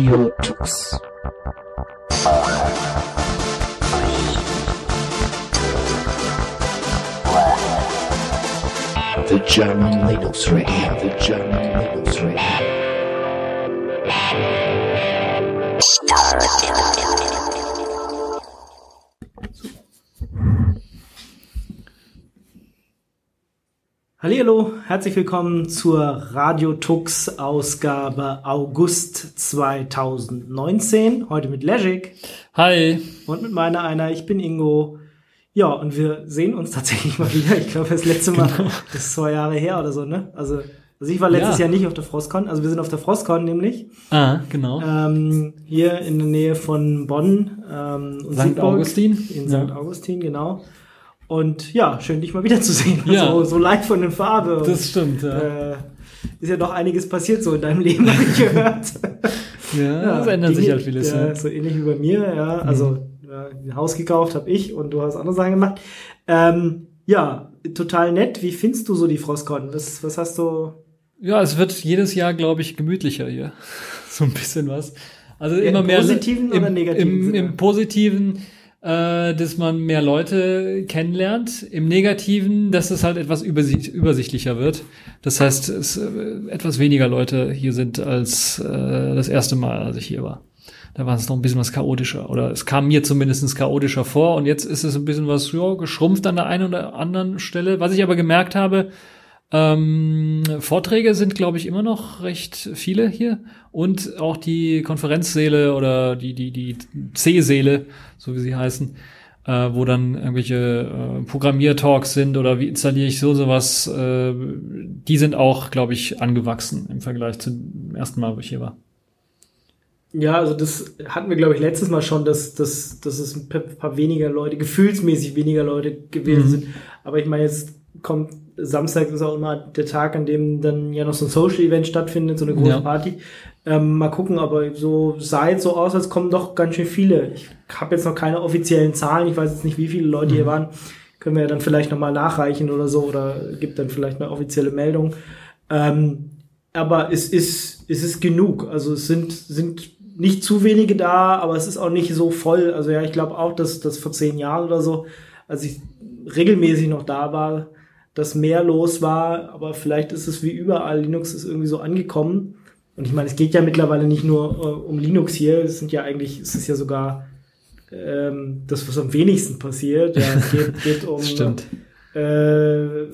The German Linux Radio, the German Linux Radio. Hallihallo, herzlich willkommen zur Radio Tux Ausgabe August 2019. Heute mit Legic Hi. und mit meiner einer. Ich bin Ingo. Ja, und wir sehen uns tatsächlich mal wieder. Ich glaube, das letzte Mal das ist zwei Jahre her oder so, ne? Also, also ich war letztes Ja. Jahr nicht auf der Frostcon. Also wir sind auf der Frostcon nämlich. Ah, genau. Ähm, hier in der Nähe von Bonn. Ähm, und St. Augustin. In Ja. St. Augustin, genau. Und ja, schön dich mal wiederzusehen. Ja. So, so live von der Farbe. Und, Das stimmt, ja. äh, ist ja doch einiges passiert so in deinem Leben, habe ich gehört. ja, es ändert sich halt vieles. Ja, Ja. So ähnlich wie bei mir, ja. Also ja, ein Haus gekauft habe ich und du hast andere Sachen gemacht. Ähm, ja, total nett. Wie findest du so die Frostcon? Was, was hast du? ja, es wird jedes Jahr, glaube ich, gemütlicher hier. so ein bisschen was. Also Ja, immer im mehr. positiven im, oder negativen Im, im Positiven, äh, dass man mehr Leute kennenlernt. Im Negativen, dass es halt etwas übersicht, übersichtlicher wird. Das heißt, es äh, etwas weniger Leute hier sind als äh, das erste Mal, als ich hier war. Da war es noch ein bisschen was chaotischer. Oder es kam mir zumindest chaotischer vor. Und jetzt ist es ein bisschen was ja, geschrumpft an der einen oder anderen Stelle. Was ich aber gemerkt habe, ähm, Vorträge sind, glaube ich, immer noch recht viele hier. Und auch die Konferenzsäle oder die, die, die C-Säle, so wie sie heißen, äh, wo dann irgendwelche äh, Programmiertalks sind oder wie installiere ich so sowas, äh, die sind auch, glaube ich, angewachsen im Vergleich zum ersten Mal, wo ich hier war. Ja, also das hatten wir, glaube ich, letztes Mal schon, dass, dass, dass es ein paar- weniger Leute, gefühlsmäßig weniger Leute gewesen Mhm. sind. Aber ich meine, jetzt kommt Samstag ist auch immer der Tag, an dem dann ja noch so ein Social-Event stattfindet, so eine große Ja. Party. Ähm, mal gucken, aber so sah jetzt so aus, als kommen doch ganz schön viele. Ich habe jetzt noch keine offiziellen Zahlen, ich weiß jetzt nicht, wie viele Leute Mhm. hier waren. Können wir ja dann vielleicht nochmal nachreichen oder so oder gibt dann vielleicht eine offizielle Meldung. Ähm, aber es ist, es ist genug. Also es sind, sind nicht zu wenige da, aber es ist auch nicht so voll. Also ja, ich glaube auch, dass das vor zehn Jahren oder so, als ich regelmäßig noch da war, dass mehr los war, aber vielleicht ist es wie überall, Linux ist irgendwie so angekommen. Und ich meine, es geht ja mittlerweile nicht nur äh, um Linux hier, es sind ja eigentlich, es ist ja sogar ähm, das, was am wenigsten passiert. Ja, es geht, geht um Stimmt. äh,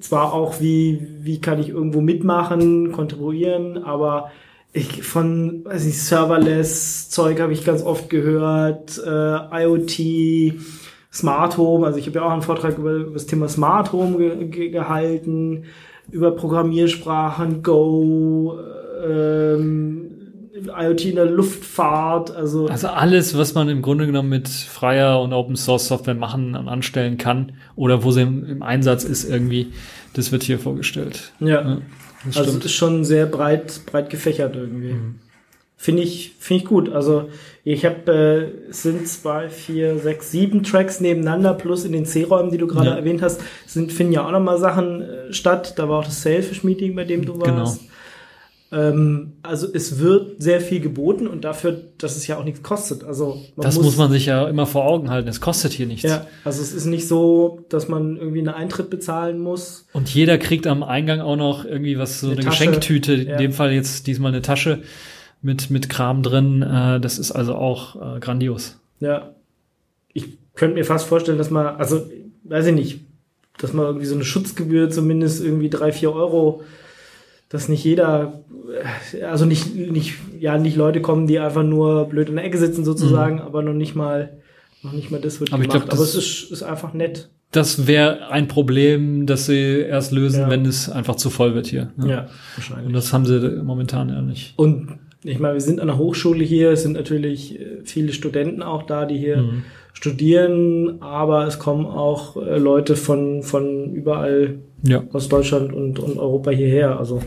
zwar auch, wie, wie kann ich irgendwo mitmachen, kontribuieren, aber ich von, weiß nicht, Serverless Zeug habe ich ganz oft gehört, äh, IoT, Smart Home, also ich habe ja auch einen Vortrag über, das Thema Smart Home ge ge gehalten, über Programmiersprachen, Go, ähm, IoT in der Luftfahrt, also Also alles, was man im Grunde genommen mit freier und Open Source Software machen und anstellen kann oder wo sie im, im Einsatz ist irgendwie, das wird hier vorgestellt. ja. Ja, das Also es ist schon sehr breit, breit gefächert irgendwie. Finde ich, finde ich gut. Also ich habe, äh, es sind zwei, vier, sechs, sieben Tracks nebeneinander plus in den C-Räumen, die du gerade Ja. erwähnt hast, sind, finden ja auch nochmal Sachen äh, statt. Da war auch das Selfish-Meeting, bei dem du Genau. warst. Ähm, also es wird sehr viel geboten und dafür, dass es ja auch nichts kostet. Also das muss, man sich ja immer vor Augen halten. Es kostet hier nichts. Ja, also es ist nicht so, dass man irgendwie einen Eintritt bezahlen muss. Und jeder kriegt am Eingang auch noch irgendwie was, so Eine eine. Geschenktüte, Ja. in dem Fall jetzt diesmal eine Tasche mit, mit Kram drin. Äh, das ist also auch äh, grandios. Ja. Ich könnte mir fast vorstellen, dass man, also, weiß ich nicht, dass man irgendwie so eine Schutzgebühr zumindest irgendwie drei, vier Euro, dass nicht jeder, äh, also nicht, nicht, ja, nicht Leute kommen, die einfach nur blöd in der Ecke sitzen sozusagen, aber noch nicht mal, noch nicht mal das wird Mhm. Aber ich gemacht. glaub, aber das- es ist, ist einfach nett. Das wäre ein Problem, das sie erst lösen, Ja. wenn es einfach zu voll wird hier. Ja, Und wahrscheinlich. das haben sie momentan ja nicht. Und ich meine, wir sind an der Hochschule hier, es sind natürlich äh, viele Studenten auch da, die hier Mhm. studieren, aber es kommen auch äh, Leute von, von überall Ja. aus Deutschland und, und Europa hierher. Also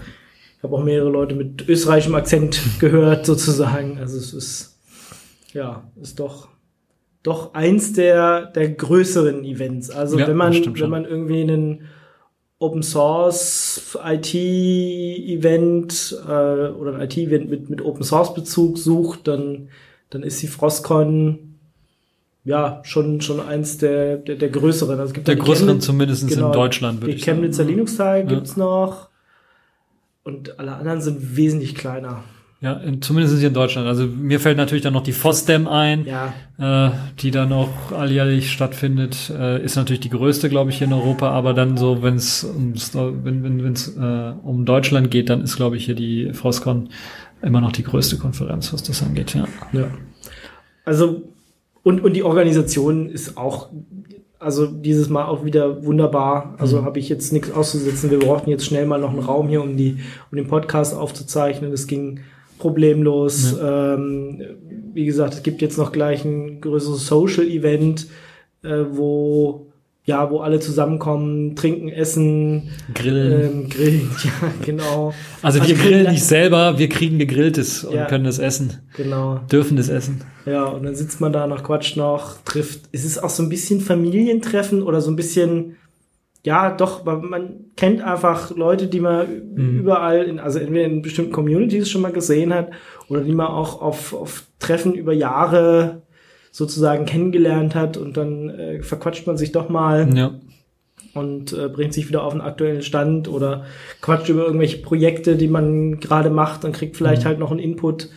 ich habe auch mehrere Leute mit österreichischem Akzent gehört, sozusagen. Also es ist, ja, ist doch, doch eins der, der größeren Events. Also Ja, wenn man, wenn man irgendwie einen Open Source IT-Event äh, oder ein IT-Event mit, mit Open Source-Bezug sucht, dann, dann ist die Frostcon ja schon, schon eins der, der, der größeren. Also es gibt Der die größeren zumindest genau, in Deutschland, würde Die ich sagen. Chemnitzer Linux-Teil Ja. gibt's noch. Und alle anderen sind wesentlich kleiner. Ja, in, zumindest hier in Deutschland. Also mir fällt natürlich dann noch die FOSDEM ein, Ja, äh, die dann auch alljährlich stattfindet. Äh, ist natürlich die größte, glaube ich, hier in Europa. Aber dann so, wenn es ums, wenn, wenn, wenn's, äh, um Deutschland geht, dann ist, glaube ich, hier die FOSCON immer noch die größte Konferenz, was das angeht. Ja. ja. Also, und, und die Organisation ist auch, also dieses Mal auch wieder wunderbar. Also habe ich jetzt nichts auszusetzen. Wir brauchten jetzt schnell mal noch einen Raum hier, um die, um den Podcast aufzuzeichnen. Das ging problemlos. Ähm, wie gesagt, es gibt jetzt noch gleich ein größeres Social-Event, äh, wo ja, wo alle zusammenkommen, trinken, essen, Grillen. ähm, grillen, ja, genau. also wir kriegen grillen dann- nicht selber, wir kriegen gegrilltes und Ja. können es essen. Genau. Dürfen es essen. Ja, und dann sitzt man da noch, quatscht noch, trifft. Es ist auch so ein bisschen Familientreffen oder so ein bisschen, ja, doch, weil man kennt einfach Leute, die man überall, in, also entweder in bestimmten Communities schon mal gesehen hat oder die man auch auf, auf Treffen über Jahre sozusagen kennengelernt hat und dann äh, verquatscht man sich doch mal Ja. und äh, bringt sich wieder auf den aktuellen Stand oder quatscht über irgendwelche Projekte, die man gerade macht und kriegt vielleicht Mhm. halt noch einen Input,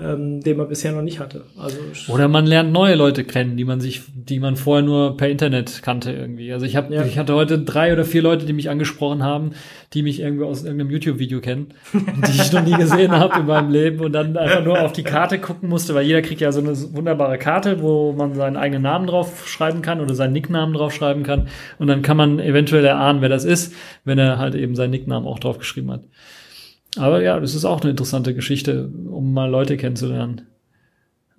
ähm, den man bisher noch nicht hatte. Also Oder man lernt neue Leute kennen, die man sich, die man vorher nur per Internet kannte irgendwie. Also ich habe, Ja. ich hatte heute drei oder vier Leute, die mich angesprochen haben, die mich irgendwie aus irgendeinem YouTube-Video kennen, die ich noch nie gesehen habe in meinem Leben und dann einfach nur auf die Karte gucken musste, weil jeder kriegt ja so eine wunderbare Karte, wo man seinen eigenen Namen drauf schreiben kann oder seinen Nicknamen drauf schreiben kann und dann kann man eventuell erahnen, wer das ist, wenn er halt eben seinen Nicknamen auch drauf geschrieben hat. Aber ja, das ist auch eine interessante Geschichte, um mal Leute kennenzulernen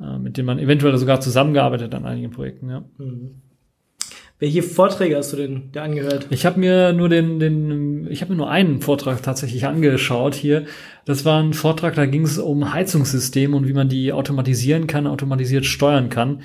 äh, mit denen man eventuell sogar zusammengearbeitet an einigen Projekten. Ja. Welche Vorträge hast du denn da angehört? Ich habe mir nur den, den, ich habe mir nur einen Vortrag tatsächlich angeschaut hier. Das war ein Vortrag, da ging es um Heizungssysteme und wie man die automatisieren kann, automatisiert steuern kann.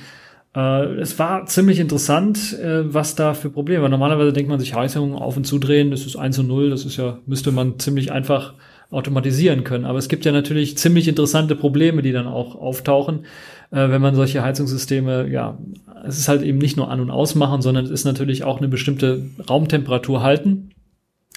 Äh, es war ziemlich interessant, äh, was da für Probleme. waren. Normalerweise denkt man sich Heizung auf und zudrehen, das ist 1 und 0, das ist ja, müsste man ziemlich einfach automatisieren können. Aber es gibt ja natürlich ziemlich interessante Probleme, die dann auch auftauchen, äh, wenn man solche Heizungssysteme, ja, es ist halt eben nicht nur an- und ausmachen, sondern es ist natürlich auch eine bestimmte Raumtemperatur halten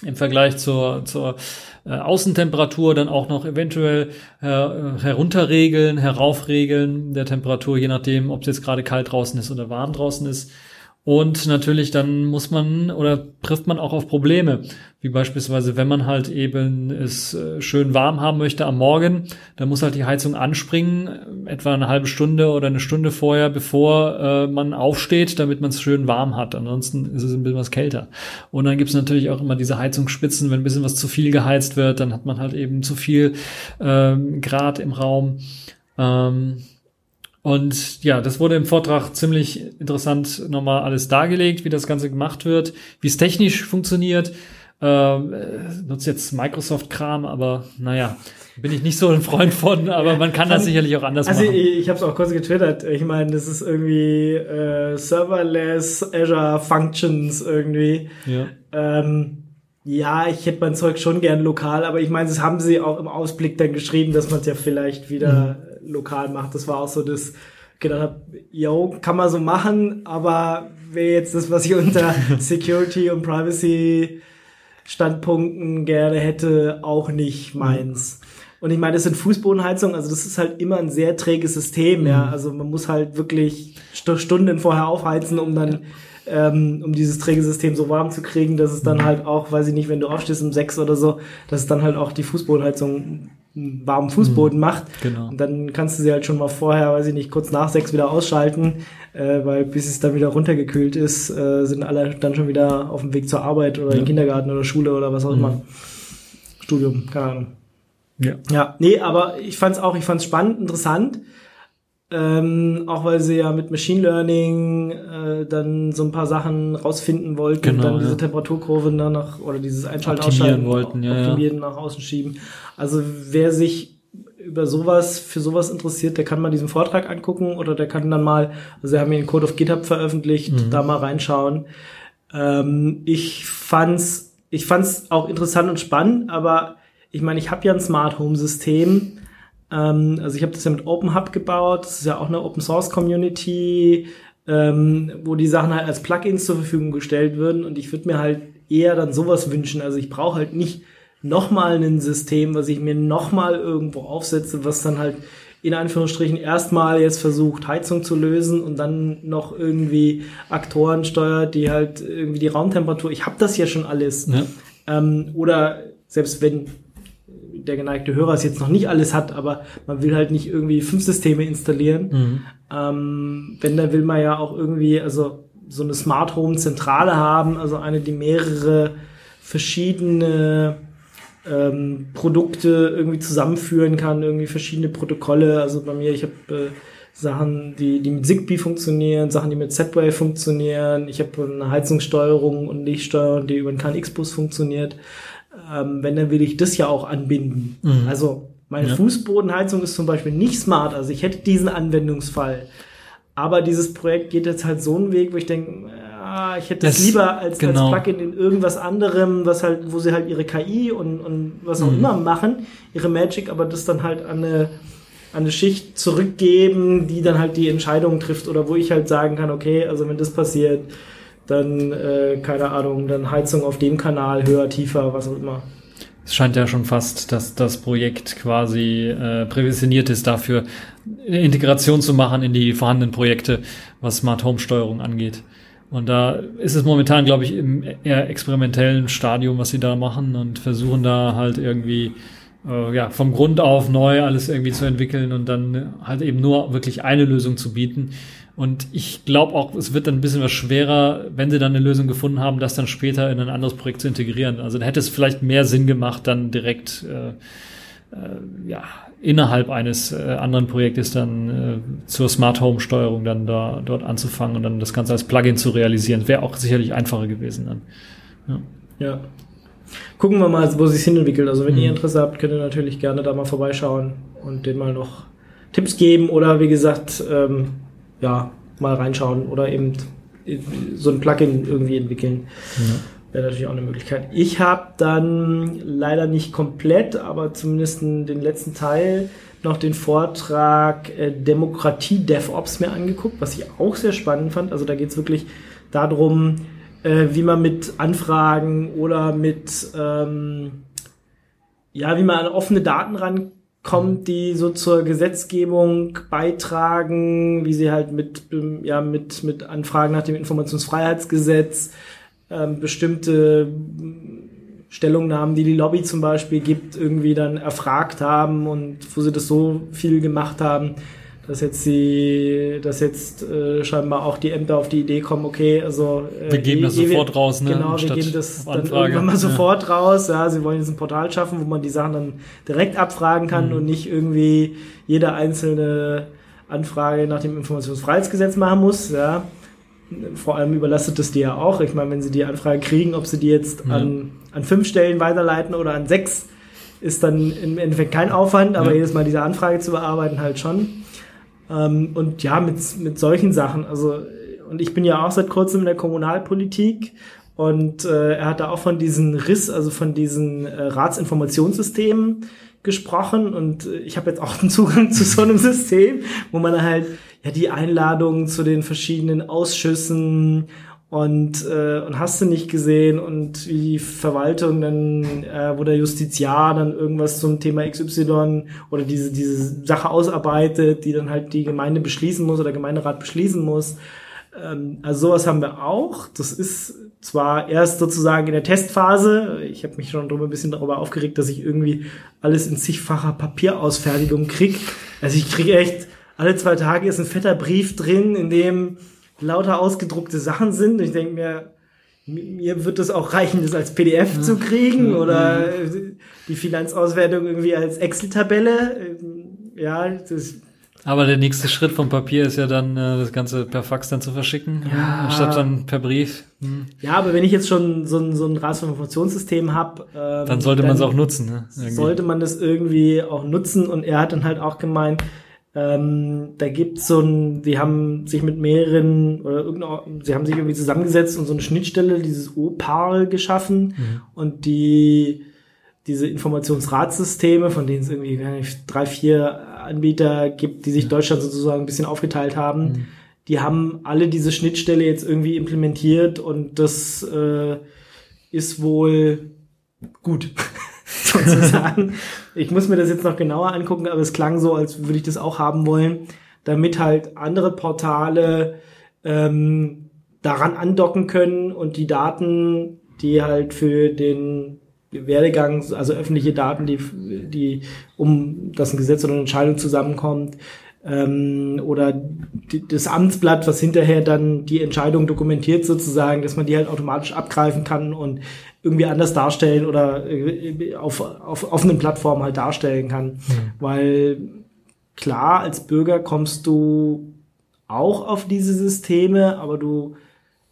im Vergleich zur, zur äh, Außentemperatur dann auch noch eventuell äh, herunterregeln, heraufregeln der Temperatur, je nachdem, ob es jetzt gerade kalt draußen ist oder warm draußen ist. Und natürlich dann muss man oder trifft man auch auf Probleme, wie beispielsweise, wenn man halt eben es äh, schön warm haben möchte am Morgen, dann muss halt die Heizung anspringen, äh, etwa eine halbe Stunde oder eine Stunde vorher, bevor äh, man aufsteht, damit man es schön warm hat. Ansonsten ist es ein bisschen was kälter. Und dann gibt es natürlich auch immer diese Heizungsspitzen, wenn ein bisschen was zu viel geheizt wird, dann hat man halt eben zu viel ähm, Grad im Raum. Ähm, und ja, das wurde im Vortrag ziemlich interessant nochmal alles dargelegt, wie das Ganze gemacht wird, wie es technisch funktioniert. Ähm, äh, nutzt jetzt Microsoft-Kram, aber naja, bin ich nicht so ein Freund von, aber man kann das sicherlich auch anders Also machen. ich, ich habe es auch kurz getwittert. Ich meine, das ist irgendwie äh, serverless Azure Functions irgendwie. Ja. Ähm, ja, ich hätte mein Zeug schon gern lokal, aber ich meine, das haben sie auch im Ausblick dann geschrieben, dass man es ja vielleicht wieder lokal macht. Das war auch so das gedacht habe, yo, kann man so machen, aber wäre jetzt das, was ich unter Security und Privacy Standpunkten gerne hätte, auch nicht meins. Und ich meine, das sind Fußbodenheizungen, also das ist halt immer ein sehr träges System, ja. Also man muss halt wirklich St Stunden vorher aufheizen, um dann ähm, um dieses träge System so warm zu kriegen, dass es dann halt auch, weiß ich nicht, wenn du aufstehst um sechs oder so, dass es dann halt auch die Fußbodenheizung einen warmen Fußboden macht. Genau. Und dann kannst du sie halt schon mal vorher, weiß ich nicht, kurz nach sechs wieder ausschalten, äh, weil bis es dann wieder runtergekühlt ist, äh, sind alle dann schon wieder auf dem Weg zur Arbeit oder in den Kindergarten oder Schule oder was auch immer. Studium, keine Ahnung. Ja. Ja, nee, aber ich fand's auch, ich fand's spannend, interessant. Ähm, auch weil sie ja mit Machine Learning äh, dann so ein paar Sachen rausfinden wollten Genau, und dann diese ja. Temperaturkurve dann nach oder dieses Einschalten Optimieren wollten, ja, optimieren nach außen schieben. Also wer sich über sowas, für sowas interessiert, der kann mal diesen Vortrag angucken oder der kann dann mal, also sie haben den Code of GitHub veröffentlicht, Mhm. da mal reinschauen. Ähm, ich fand's ich fand es auch interessant und spannend, aber ich meine, ich habe ja ein Smart Home System. Ähm, also ich habe das ja mit Open Hub gebaut. Das ist ja auch eine Open Source Community, ähm, wo die Sachen halt als Plugins zur Verfügung gestellt würden. Und ich würde mir halt eher dann sowas wünschen. Also ich brauche halt nicht nochmal ein System, was ich mir nochmal irgendwo aufsetze, was dann halt in Anführungsstrichen erstmal jetzt versucht, Heizung zu lösen und dann noch irgendwie Aktoren steuert, die halt irgendwie die Raumtemperatur. Ich habe das ja schon alles. Ja. Ähm, oder selbst wenn der geneigte Hörer es jetzt noch nicht alles hat, aber man will halt nicht irgendwie fünf Systeme installieren. Mhm. Ähm, wenn, dann will man ja auch irgendwie, also so eine Smart Home Zentrale haben, also eine, die mehrere verschiedene ähm, Produkte irgendwie zusammenführen kann, irgendwie verschiedene Protokolle. Also bei mir, ich habe äh, Sachen, die, die mit Zigbee funktionieren, Sachen, die mit Z-Wave funktionieren. Ich habe eine Heizungssteuerung und Lichtsteuerung, die über den KNX-Bus funktioniert. Ähm, wenn, dann will ich das ja auch anbinden. Mhm. Also meine Ja. Fußbodenheizung ist zum Beispiel nicht smart. Also ich hätte diesen Anwendungsfall. Aber dieses Projekt geht jetzt halt so einen Weg, wo ich denke, ja, ich hätte das, Das- lieber als, genau. als Plugin in irgendwas anderem, was halt, wo sie halt ihre KI und, und was auch Mhm. immer machen, ihre Magic, aber das dann halt an eine, an eine Schicht zurückgeben, die dann halt die Entscheidung trifft oder wo ich halt sagen kann, okay, also wenn das passiert, dann, äh, keine Ahnung, dann Heizung auf dem Kanal, höher, tiefer, was auch immer. Es scheint ja schon fast, dass das Projekt quasi äh, prävisioniert ist dafür, eine Integration zu machen in die vorhandenen Projekte, was Smart Home Steuerung angeht. Und da ist es momentan, glaube ich, im eher experimentellen Stadium, was sie da machen und versuchen da halt irgendwie äh, ja, vom Grund auf neu alles irgendwie zu entwickeln und dann halt eben nur wirklich eine Lösung zu bieten. Und ich glaube auch, es wird dann ein bisschen was schwerer, wenn sie dann eine Lösung gefunden haben, das dann später in ein anderes Projekt zu integrieren. Also da hätte es vielleicht mehr Sinn gemacht, dann direkt äh, äh, ja, innerhalb eines äh, anderen Projektes dann äh, zur Smart Home Steuerung dann da dort anzufangen und dann das Ganze als Plugin zu realisieren. Wäre auch sicherlich einfacher gewesen dann. Ja. Gucken wir mal, wo sich hinentwickelt. Also wenn Mhm. ihr Interesse habt, könnt ihr natürlich gerne da mal vorbeischauen und denen mal noch Tipps geben oder wie gesagt, ähm, ja, mal reinschauen oder eben so ein Plugin irgendwie entwickeln. Wäre natürlich auch eine Möglichkeit. Ich habe dann leider nicht komplett, aber zumindest den letzten Teil noch den Vortrag äh, Demokratie DevOps mir angeguckt, was ich auch sehr spannend fand. Also da geht es wirklich darum, äh, wie man mit Anfragen oder mit ähm, ja, wie man an offene Daten rankommt, die so zur Gesetzgebung beitragen, wie sie halt mit, ähm, ja, mit, mit Anfragen nach dem Informationsfreiheitsgesetz ähm, bestimmte Stellungnahmen, die die Lobby zum Beispiel gibt, irgendwie dann erfragt haben und wo sie das so viel gemacht haben, dass jetzt die, dass jetzt äh, scheinbar auch die Ämter auf die Idee kommen, okay, also äh, Wir geben das sofort raus, ne, Genau, wir geben das dann Anfrage. irgendwann mal Ja. sofort raus. Ja, sie wollen jetzt ein Portal schaffen, wo man die Sachen dann direkt abfragen kann Mhm. und nicht irgendwie jede einzelne Anfrage nach dem Informationsfreiheitsgesetz machen muss. Ja, vor allem überlastet es die ja auch. Ich meine, wenn sie die Anfrage kriegen, ob sie die jetzt Ja. an, an fünf Stellen weiterleiten oder an sechs, ist dann im Endeffekt kein Aufwand, aber Ja. jedes Mal diese Anfrage zu bearbeiten halt schon. Ähm, und ja, mit, mit solchen Sachen, also, und ich bin ja auch seit kurzem in der Kommunalpolitik und äh, er hat da auch von diesen Riss, also von diesen äh, Ratsinformationssystemen gesprochen und äh, ich habe jetzt auch einen Zugang zu so einem System, wo man halt ja die Einladungen zu den verschiedenen Ausschüssen und äh, und hast du nicht gesehen und wie die Verwaltung dann, äh, wo der Justiziar dann irgendwas zum Thema XY oder diese diese Sache ausarbeitet, die dann halt die Gemeinde beschließen muss oder Gemeinderat beschließen muss. Ähm, also sowas haben wir auch. Das ist zwar erst sozusagen in der Testphase. Ich habe mich schon ein bisschen darüber aufgeregt, dass ich irgendwie alles in zigfacher Papierausfertigung krieg. Also ich kriege echt alle zwei Tage ist ein fetter Brief drin, in dem lauter ausgedruckte Sachen sind. Und ich denke mir, mir wird es auch reichen, das als PDF zu kriegen oder äh, die Finanzauswertung irgendwie als Excel-Tabelle. Ähm, Ja, das Aber der nächste Schritt vom Papier ist ja dann, äh, das Ganze per Fax dann zu verschicken, Ja. anstatt dann per Brief. Hm. Ja, aber wenn ich jetzt schon so ein, so ein Ratsinformationssystem habe, ähm, Dann sollte man es auch nutzen. Ne? Irgendwie. sollte man das irgendwie auch nutzen. Und er hat dann halt auch gemeint, Ähm, da gibt's so ein, die haben sich mit mehreren oder sie haben sich irgendwie zusammengesetzt und so eine Schnittstelle, dieses OPAL geschaffen. Und die diese Informationsratssysteme, von denen es irgendwie drei, vier Anbieter gibt, die sich Deutschland sozusagen ein bisschen aufgeteilt haben, die haben alle diese Schnittstelle jetzt irgendwie implementiert und das äh, ist wohl gut, sozusagen. ich muss mir das jetzt noch genauer angucken, aber es klang so, als würde ich das auch haben wollen, damit halt andere Portale ähm, daran andocken können und die Daten, die halt für den Werdegang, also öffentliche Daten, die, die um das ein Gesetz oder eine Entscheidung zusammenkommt, ähm, oder die, das Amtsblatt, was hinterher dann die Entscheidung dokumentiert sozusagen, dass man die halt automatisch abgreifen kann und irgendwie anders darstellen oder äh, auf, auf offenen Plattformen halt darstellen kann. Weil klar, als Bürger kommst du auch auf diese Systeme, aber du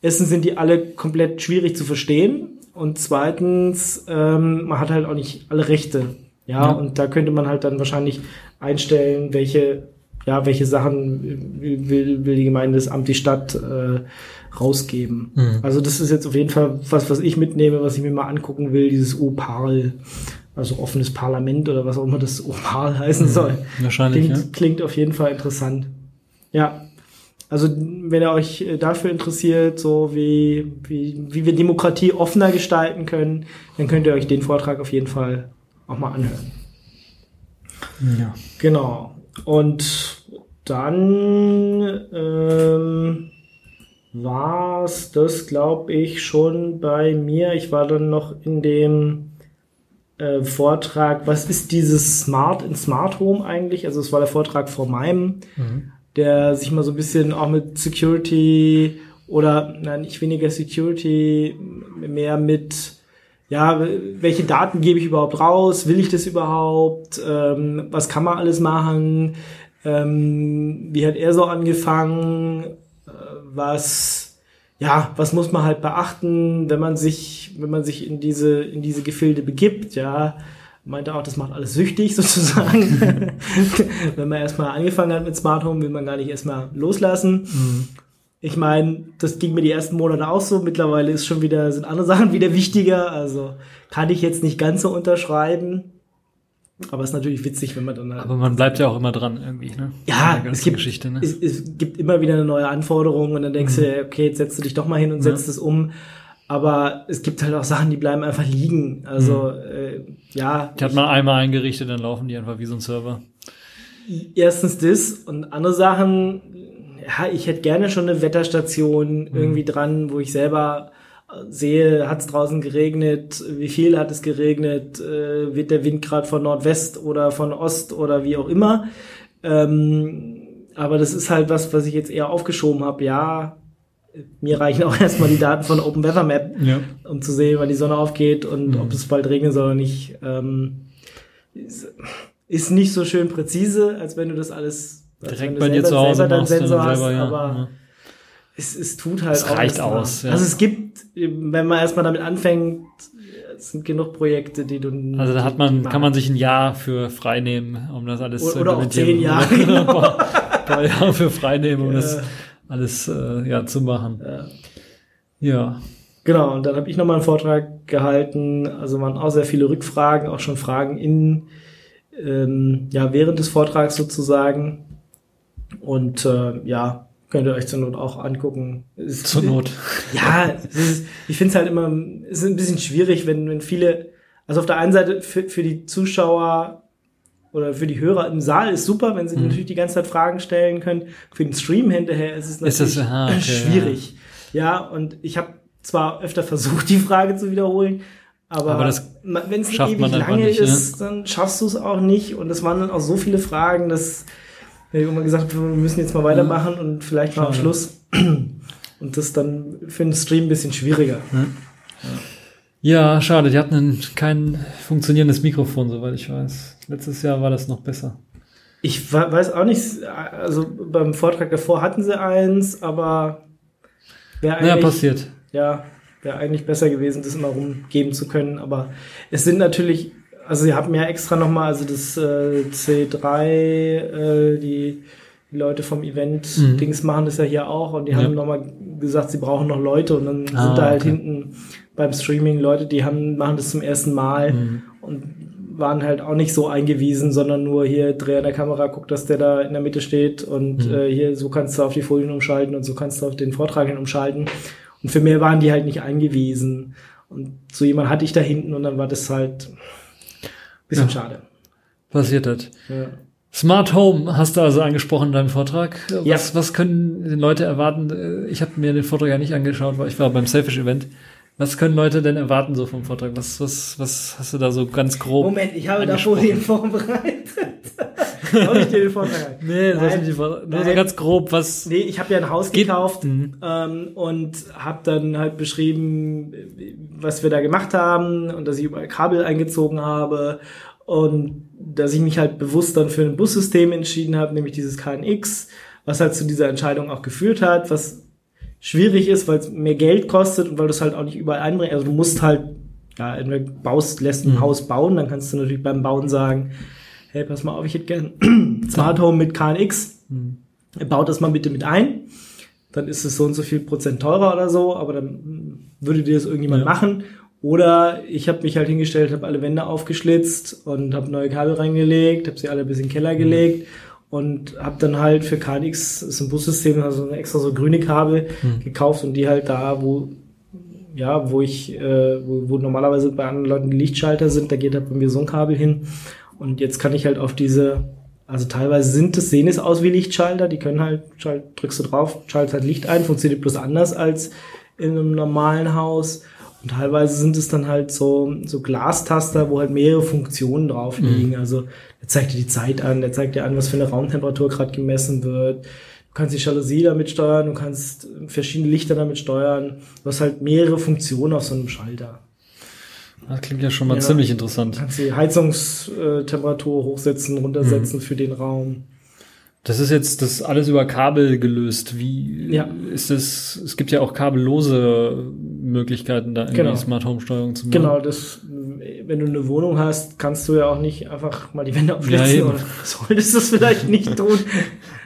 erstens sind die alle komplett schwierig zu verstehen und zweitens ähm, man hat halt auch nicht alle Rechte. Ja, Ja. und da könnte man halt dann wahrscheinlich einstellen, welche ja, welche Sachen will, will die Gemeinde, das Amt, die Stadt äh, rausgeben. Mhm. Also das ist jetzt auf jeden Fall was, was ich mitnehme, was ich mir mal angucken will, dieses OPAL, also offenes Parlament oder was auch immer das OPAL heißen soll. Wahrscheinlich, Klingt, ja. klingt auf jeden Fall interessant. Ja. Also, wenn ihr euch äh, dafür interessiert, so wie, wie, wie wir Demokratie offener gestalten können, dann könnt ihr euch den Vortrag auf jeden Fall auch mal anhören. ja. Genau. Und dann ähm, war's das, glaube ich, schon bei mir. Ich war dann noch in dem äh, Vortrag, was ist dieses Smart in Smart Home eigentlich? Also es war der Vortrag vor meinem, der sich mal so ein bisschen auch mit Security oder nein, nicht weniger Security, mehr mit ja, welche Daten gebe ich überhaupt raus? Will ich das überhaupt? Ähm, was kann man alles machen? Ähm, wie hat er so angefangen? Was, ja, was muss man halt beachten, wenn man sich, wenn man sich in diese, in diese Gefilde begibt? Ja, meinte auch, das macht alles süchtig sozusagen. wenn man erstmal angefangen hat mit Smart Home, will man gar nicht erstmal loslassen. Ich meine, das ging mir die ersten Monate auch so. Mittlerweile ist schon wieder, sind andere Sachen wieder wichtiger. Also kann ich jetzt nicht ganz so unterschreiben. Aber es ist natürlich witzig, wenn man dann halt Aber man bleibt ja auch immer dran irgendwie, ne? ja, es gibt, Geschichte, ne? es, es gibt immer wieder eine neue Anforderung und dann denkst du, dir, okay, jetzt setzt du dich doch mal hin und setzt es um. Aber es gibt halt auch Sachen, die bleiben einfach liegen. Also, äh, ja. Die hat man einmal eingerichtet, dann laufen die einfach wie so ein Server. erstens das und andere Sachen, ja, ich hätte gerne schon eine Wetterstation irgendwie dran, wo ich selber sehe, hat es draußen geregnet, wie viel hat es geregnet, äh, wird der Wind gerade von Nordwest oder von Ost oder wie auch immer. Ähm, aber das ist halt was, was ich jetzt eher aufgeschoben habe. Ja, mir reichen auch erstmal die Daten von Open Weather Map, Ja. um zu sehen, wann die Sonne aufgeht und ob es bald regnen soll oder nicht. Ähm, ist, nicht so schön präzise, als wenn du das alles Direkt bei dir selber- zu Hause selber machst, Sensor hast, selber, ja. aber ja. Es, es tut halt Es auch reicht erstmal. aus, ja. Also es gibt, wenn man erstmal damit anfängt, es sind genug Projekte, die du Also da hat man, kann man sich ein Jahr für frei nehmen, um das alles Oder- zu oder auch zehn Jahre, genau. ein paar, paar Jahre für frei nehmen, um Ja. das alles äh, ja, zu machen. Ja. Ja. Genau, und dann habe ich nochmal einen Vortrag gehalten. Also waren auch sehr viele Rückfragen, auch schon Fragen in, ähm, ja, während des Vortrags sozusagen. Und äh, ja, könnt ihr euch zur Not auch angucken. Es- Zur Not. Ja, ist, ich finde es halt immer, es ist ein bisschen schwierig, wenn, wenn viele, also auf der einen Seite für, für die Zuschauer oder für die Hörer im Saal ist super, wenn sie Mhm. natürlich die ganze Zeit Fragen stellen können. Für den Stream hinterher ist es Ist das- natürlich aha, okay, schwierig. Ja. und ich habe zwar öfter versucht, die Frage zu wiederholen, aber, Aber wenn es ewig lange nicht, ne? ist, dann schaffst du es auch nicht. Und es waren dann auch so viele Fragen, dass wir immer gesagt wir müssen jetzt mal weitermachen und vielleicht mal am. Schluss. Und das dann für den Stream ein bisschen schwieriger. Ja, schade, die hatten ein, kein funktionierendes Mikrofon, soweit ich weiß. Letztes Jahr war das noch besser. Ich weiß auch nicht, also beim Vortrag davor hatten sie eins, aber wäre Ja, eigentlich, passiert. ja, wäre eigentlich besser gewesen, das immer rumgeben zu können. Aber es sind natürlich also ihr habt mir extra nochmal, also das äh, C3, äh, die, die Leute vom Event-Dings machen das ja hier auch und die Mhm. Ja. haben nochmal gesagt, sie brauchen noch Leute und dann Ah, sind da halt okay. hinten beim Streaming Leute, die haben, machen das zum ersten Mal Mhm. und waren halt auch nicht so eingewiesen, sondern nur hier dreh an der Kamera, guck, dass der da in der Mitte steht und Mhm. äh, hier so kannst du auf die Folien umschalten und so kannst du auf den Vortrag hin umschalten. Und für mehr waren die halt nicht eingewiesen. Und so jemand hatte ich da hinten und dann war das halt bisschen Ja. schade. Passiert das. Ja. Smart Home hast du also angesprochen in deinem Vortrag. Was, Ja. was können die Leute erwarten? Ich habe mir den Vortrag ja nicht angeschaut, weil ich war beim Selfish Event. Was können Leute denn erwarten so vom Vortrag? Was, was, was hast du da so ganz grob? Moment, ich habe da. Folien vorbereitet. Habe ich dir den Vortrag? Nee, das ist nicht die Vortrag. Nur so ganz grob, was. Nee, ich habe ja ein Haus Geht- gekauft Mhm. ähm, und habe dann halt beschrieben, was wir da gemacht haben und dass ich überall Kabel eingezogen habe und dass ich mich halt bewusst dann für ein Bussystem entschieden habe, nämlich dieses KNX, was halt zu dieser Entscheidung auch geführt hat, was schwierig ist, weil es mehr Geld kostet und weil du es halt auch nicht überall einbringst. Also du musst halt, ja, entweder baust, lässt ein Mhm. Haus bauen, dann kannst du natürlich beim Bauen sagen, hey, pass mal auf, ich hätte gern Smart Home mit KNX Mhm. baut das mal bitte mit ein. Dann ist es so und so viel Prozent teurer oder so, aber dann würde dir das irgendjemand Ja. machen. Oder ich habe mich halt hingestellt, habe alle Wände aufgeschlitzt und habe neue Kabel reingelegt, habe sie alle bis in den Keller gelegt und habe dann halt für KNX, ist ein Bussystem, also eine extra so grüne Kabel gekauft und die halt da, wo ja, wo ich, äh, wo, wo normalerweise bei anderen Leuten die Lichtschalter sind, da geht halt bei mir so ein Kabel hin. Und jetzt kann ich halt auf diese, also teilweise sind es, sehen es aus wie Lichtschalter, die können halt, schalt, drückst du drauf, schaltet halt Licht ein, funktioniert bloß anders als in einem normalen Haus. Und teilweise sind es dann halt so, so Glastaster, wo halt mehrere Funktionen drauf liegen. Also der zeigt dir die Zeit an, der zeigt dir an, was für eine Raumtemperatur gerade gemessen wird. Du kannst die Jalousie damit steuern, du kannst verschiedene Lichter damit steuern. Du hast halt mehrere Funktionen auf so einem Schalter. Das klingt ja schon mal Ja. ziemlich Du interessant. kannst die Heizungstemperatur hochsetzen, runtersetzen für den Raum. Das ist jetzt das alles über Kabel gelöst. Wie Ja. ist es? Es gibt ja auch kabellose Möglichkeiten, da irgendwie Genau. Smart Home Steuerung zu machen. Genau, das, wenn du eine Wohnung hast, kannst du ja auch nicht einfach mal die Wände aufschlitzen Ja, oder solltest du es vielleicht nicht tun.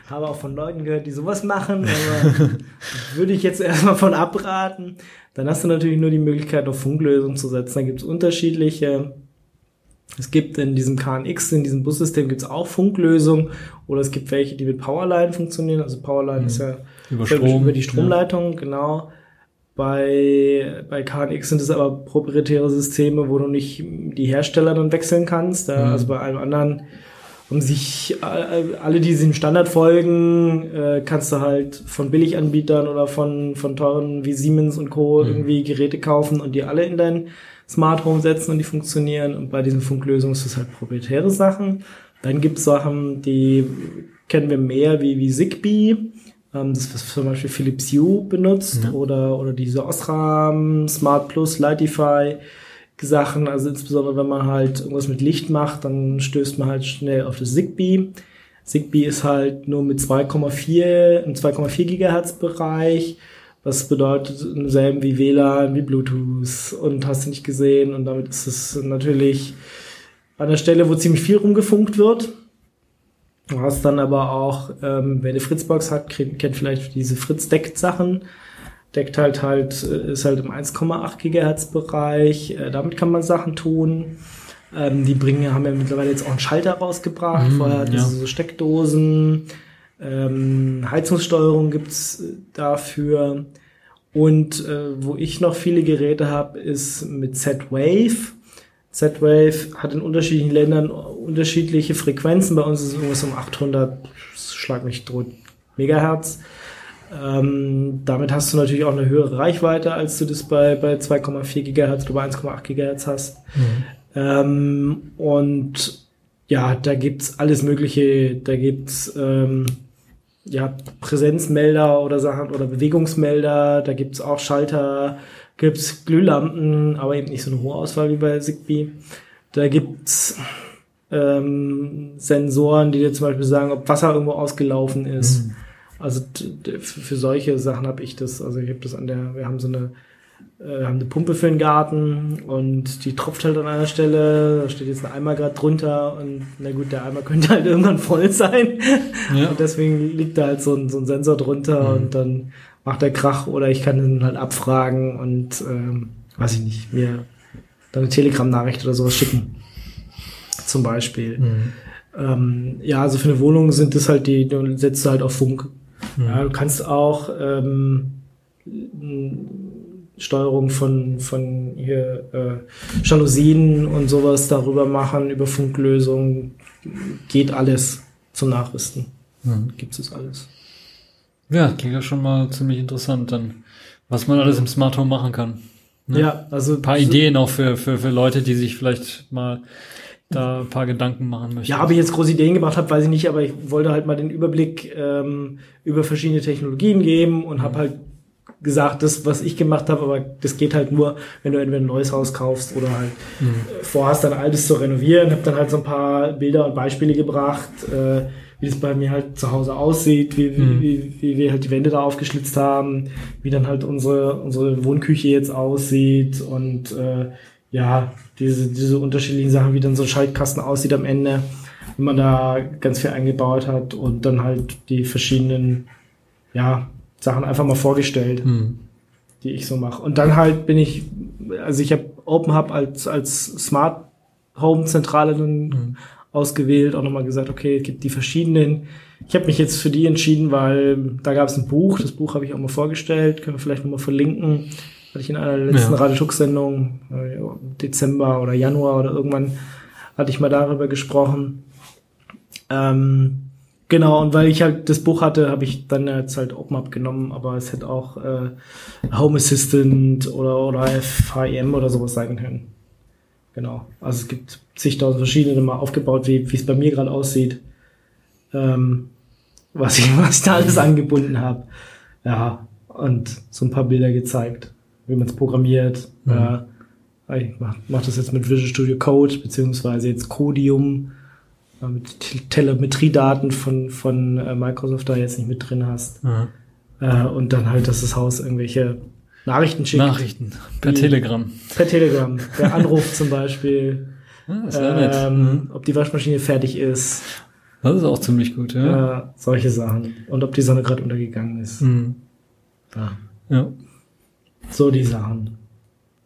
Habe auch von Leuten gehört, die sowas machen, aber würde ich jetzt erstmal von abraten. Dann hast du natürlich nur die Möglichkeit, auf Funklösungen zu setzen. Da gibt es unterschiedliche. Es gibt in diesem KNX, in diesem Bussystem gibt es auch Funklösungen oder es gibt welche, die mit Powerline funktionieren. Also Powerline ist ja Über Strom. über die Stromleitung, genau. Bei, bei KNX sind es aber proprietäre Systeme, wo du nicht die Hersteller dann wechseln kannst. Da, Mhm. Also bei einem anderen haben sich äh, alle, die diesem Standard folgen, äh, kannst du halt von Billiganbietern oder von, von teuren wie Siemens und Co. Mhm. irgendwie Geräte kaufen und die alle in dein Smart Home setzen und die funktionieren. Und bei diesen Funklösungen ist das halt proprietäre Sachen. Dann gibt es Sachen, die kennen wir mehr wie, wie Zigbee. Ähm, das was zum Beispiel Philips Hue benutzt Ja. oder, oder diese Osram, Smart Plus, Lightify Sachen. Also insbesondere wenn man halt irgendwas mit Licht macht, dann stößt man halt schnell auf das Zigbee. Zigbee ist halt nur mit 2,4 im 2,4 Gigahertz Bereich. Was bedeutet im selben wie WLAN, wie Bluetooth und hast du nicht gesehen. Und damit ist es natürlich an der Stelle, wo ziemlich viel rumgefunkt wird. Du hast dann aber auch, ähm, wer eine Fritzbox hat, kennt, vielleicht diese Fritz-Deckt-Sachen. Deckt halt halt, äh, ist halt im 1,8 Gigahertz Bereich. Äh, damit kann man Sachen tun. Ähm, die bringen, haben ja mittlerweile jetzt auch einen Schalter rausgebracht. Mhm, Vorher hatten ja. sie so Steckdosen. Ähm, Heizungssteuerung gibt's äh, dafür. Und äh, wo ich noch viele Geräte habe, ist mit Z-Wave. Z-Wave hat in unterschiedlichen Ländern unterschiedliche Frequenzen. Bei uns ist es irgendwas um 800, schlag mich tot, Megahertz. Ähm, damit hast du natürlich auch eine höhere Reichweite, als du das bei, bei 2,4 Gigahertz oder bei 1,8 Gigahertz hast. Ähm, und ja, da gibt's alles Mögliche. Da gibt's ähm, ja, Präsenzmelder oder Sachen oder Bewegungsmelder. Da gibt's auch Schalter, gibt's Glühlampen, aber eben nicht so eine hohe Auswahl wie bei Zigbee. Da gibt's ähm, Sensoren, die dir zum Beispiel sagen, ob Wasser irgendwo ausgelaufen ist. Also d- für für solche Sachen habe ich das. Also ich habe das an der, wir haben so eine äh, haben eine Pumpe für den Garten und die tropft halt an einer Stelle, da steht jetzt ein Eimer gerade drunter und na gut, der Eimer könnte halt irgendwann voll sein. Ja. Und deswegen liegt da halt so ein, so ein Sensor drunter und dann macht der Krach oder ich kann ihn halt abfragen und ähm, weiß ich nicht, mir dann eine Telegram-Nachricht oder sowas schicken. Zum Beispiel. Ähm, ja, also für eine Wohnung sind das halt die, du setzt halt auf Funk. Ja, du kannst auch ähm, Steuerung von, von hier äh, Jalousien und sowas darüber machen, über Funklösungen. Geht alles zum Nachrüsten. Gibt es alles. Ja, klingt ja schon mal ziemlich interessant dann, was man alles im Smart Home machen kann. Ne? Ja, also Ein paar Ideen auch für, für, für Leute, die sich vielleicht mal da ein paar Gedanken machen möchten. Ja, ob ich jetzt große Ideen gemacht habe, weiß ich nicht, aber ich wollte halt mal den Überblick ähm, über verschiedene Technologien geben und habe halt gesagt, das, was ich gemacht habe, aber das geht halt nur, wenn du entweder ein neues Haus kaufst oder halt äh, vorhast, dein altes zu renovieren. Habe dann halt so ein paar Bilder und Beispiele gebracht, äh, wie das bei mir halt zu Hause aussieht, wie, wie, wie, wie wir halt die Wände da aufgeschlitzt haben, wie dann halt unsere, unsere Wohnküche jetzt aussieht und äh, ja, diese, diese unterschiedlichen Sachen, wie dann so ein Schaltkasten aussieht am Ende, wenn man da ganz viel eingebaut hat und dann halt die verschiedenen, ja, Sachen einfach mal vorgestellt, Hm. die ich so mache. Und dann halt bin ich, also ich habe Open Hub als, als Smart Home Zentrale dann ausgewählt, auch nochmal gesagt, okay, es gibt die verschiedenen. Ich habe mich jetzt für die entschieden, weil da gab es ein Buch, das Buch habe ich auch mal vorgestellt, können wir vielleicht nochmal verlinken. Hatte ich in einer letzten Ja. Radio Sendung im Dezember oder Januar oder irgendwann hatte ich mal darüber gesprochen. Ähm, genau, und weil ich halt das Buch hatte, habe ich dann jetzt halt OpenUp genommen, aber es hätte auch äh, Home Assistant oder, oder FHEM oder sowas sein können. Genau. Also es gibt zigtausend verschiedene mal aufgebaut, wie es bei mir gerade aussieht. Ähm, was ich, was ich da alles angebunden habe. Ja, und so ein paar Bilder gezeigt, wie man es programmiert. Äh, ich mach, mach das jetzt mit Visual Studio Code, beziehungsweise jetzt Codium, mit Te- Telemetriedaten von, von äh, Microsoft da jetzt nicht mit drin hast. Ja. Äh, und dann halt, dass das Haus irgendwelche Nachrichten schickt. Nachrichten per Die- Telegram. Per Telegram. Der Anruf zum Beispiel. Ja, das wäre nett. Ähm, Mhm. ob die Waschmaschine fertig ist. Das ist auch ziemlich gut, ja. Äh, solche Sachen. Und ob die Sonne gerade untergegangen ist. Mhm. Ja. Ja. So die Sachen.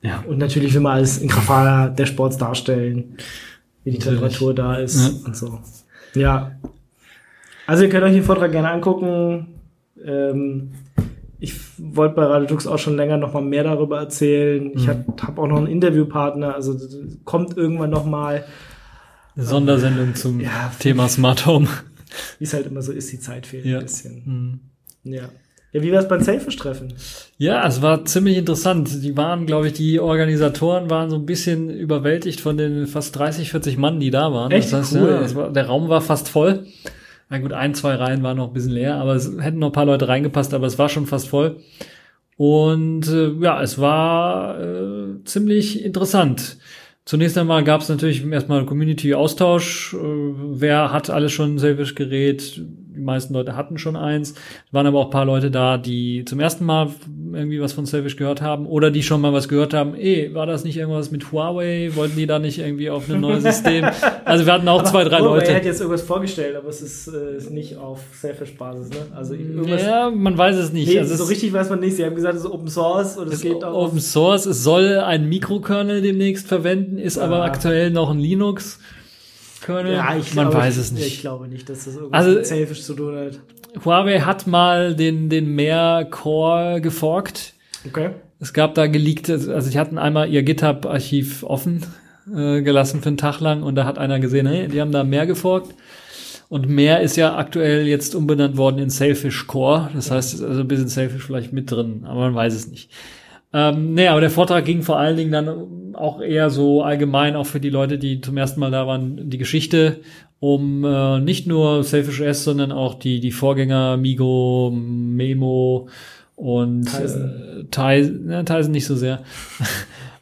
Ja. Und natürlich will man alles in Grafana der Sports darstellen. Wie die Natürlich. Temperatur da ist Ja. und so. Ja. Also ihr könnt euch den Vortrag gerne angucken. Ähm, ich wollte bei Radiotrux auch schon länger noch mal mehr darüber erzählen. Ich Mhm. habe hab auch noch einen Interviewpartner, also kommt irgendwann noch mal. Eine Sondersendung zum Ja. Thema Smart Home. Wie es halt immer so ist, die Zeit fehlt Ja. ein bisschen. Mhm. Ja. Ja, wie war es beim Selfish-Treffen? Ja, es war ziemlich interessant. Die waren, glaube ich, die Organisatoren waren so ein bisschen überwältigt von den fast 30, 40 Mann, die da waren. Echt? Das heißt, Cool. ja, war, der Raum war fast voll. Na gut, ein, zwei Reihen waren noch ein bisschen leer, aber es hätten noch ein paar Leute reingepasst, aber es war schon fast voll. Und äh, ja, es war äh, ziemlich interessant. Zunächst einmal gab es natürlich erstmal Community-Austausch. Äh, wer hat alles schon ein Selfish-Gerät? Die meisten Leute hatten schon eins. Es waren aber auch ein paar Leute da, die zum ersten Mal irgendwie was von Selfish gehört haben oder die schon mal was gehört haben. Eh, war das nicht irgendwas mit Huawei? Wollten die da nicht irgendwie auf ein neues System? Also wir hatten auch zwei, drei Huawei Leute. hat jetzt irgendwas vorgestellt, aber es ist, äh, ist nicht auf Selfish-Basis, ne? Also irgendwas. Ja, man weiß es nicht. Nee, also so richtig weiß man nicht. Sie haben gesagt, es ist Open Source und es geht auch. Open Source, es soll ein Mikrokernel demnächst verwenden, ist aber Ja. aktuell noch ein Linux-Kernel. ja, ich Man glaube, weiß es Ich nicht. glaube nicht, dass das irgendwas Also- mit Selfish zu tun hat. Huawei hat mal den, den Mehr Core geforkt. Okay. Es gab da geleakte, also die hatten einmal ihr GitHub-Archiv offen äh, gelassen für einen Tag lang und da hat einer gesehen, hey, die haben da mehr geforkt. Und mehr ist ja aktuell jetzt umbenannt worden in Sailfish Core. Das heißt, es ist also ein bisschen Sailfish vielleicht mit drin, aber man weiß es nicht. Ähm, nee, aber der Vortrag ging vor allen Dingen dann auch eher so allgemein, auch für die Leute, die zum ersten Mal da waren, die Geschichte um äh, nicht nur Selfish S, sondern auch die, die Vorgänger Migo, Memo und Tizen. Äh, Tizen, ja, Tizen nicht so sehr.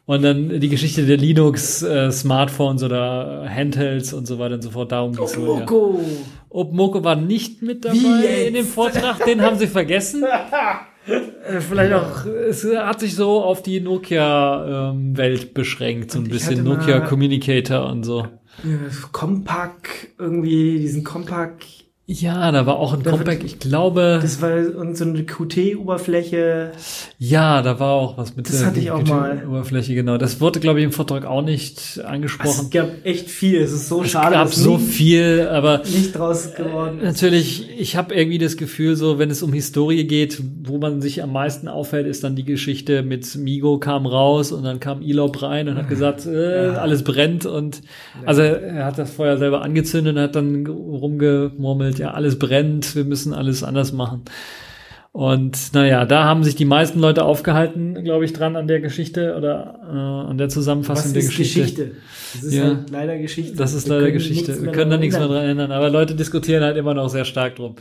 Und dann die Geschichte der Linux äh, Smartphones oder Handhelds und so weiter und so fort. Darum ging's so, ja. Moko. Opmoko war nicht mit dabei in dem Vortrag, den haben sie vergessen. Äh, Vielleicht auch, es hat sich so auf die Nokia-Welt beschränkt, so ein bisschen Nokia Communicator und so. Compaq, irgendwie diesen Compaq, Ja, da war auch ein Da Compact, ich glaube, das war so eine QT-Oberfläche. ja, da war auch was mit Das der hatte ich auch mal. Oberfläche, genau. Das wurde, glaube ich, im Vortrag auch nicht Es angesprochen. gab echt viel. Es ist so Es schade, gab dass so viel, aber nicht draus geworden ist. Natürlich, ich habe irgendwie das Gefühl, so wenn es um Historie geht, wo man sich am meisten auffällt, ist dann die Geschichte mit Migo kam raus und dann kam Elop rein und hat gesagt, äh, alles brennt und also er hat das Feuer selber angezündet und hat dann rumgemurmelt, ja alles brennt, wir müssen alles anders machen. Und naja, da haben sich die meisten Leute aufgehalten, glaube ich, dran an der Geschichte oder äh, an der Zusammenfassung Was der ist Geschichte. Geschichte? Das ist Ja. halt leider Geschichte. Das ist Wir leider Geschichte. Wir können da nichts mehr dran ändern, aber Leute diskutieren halt immer noch sehr stark drum.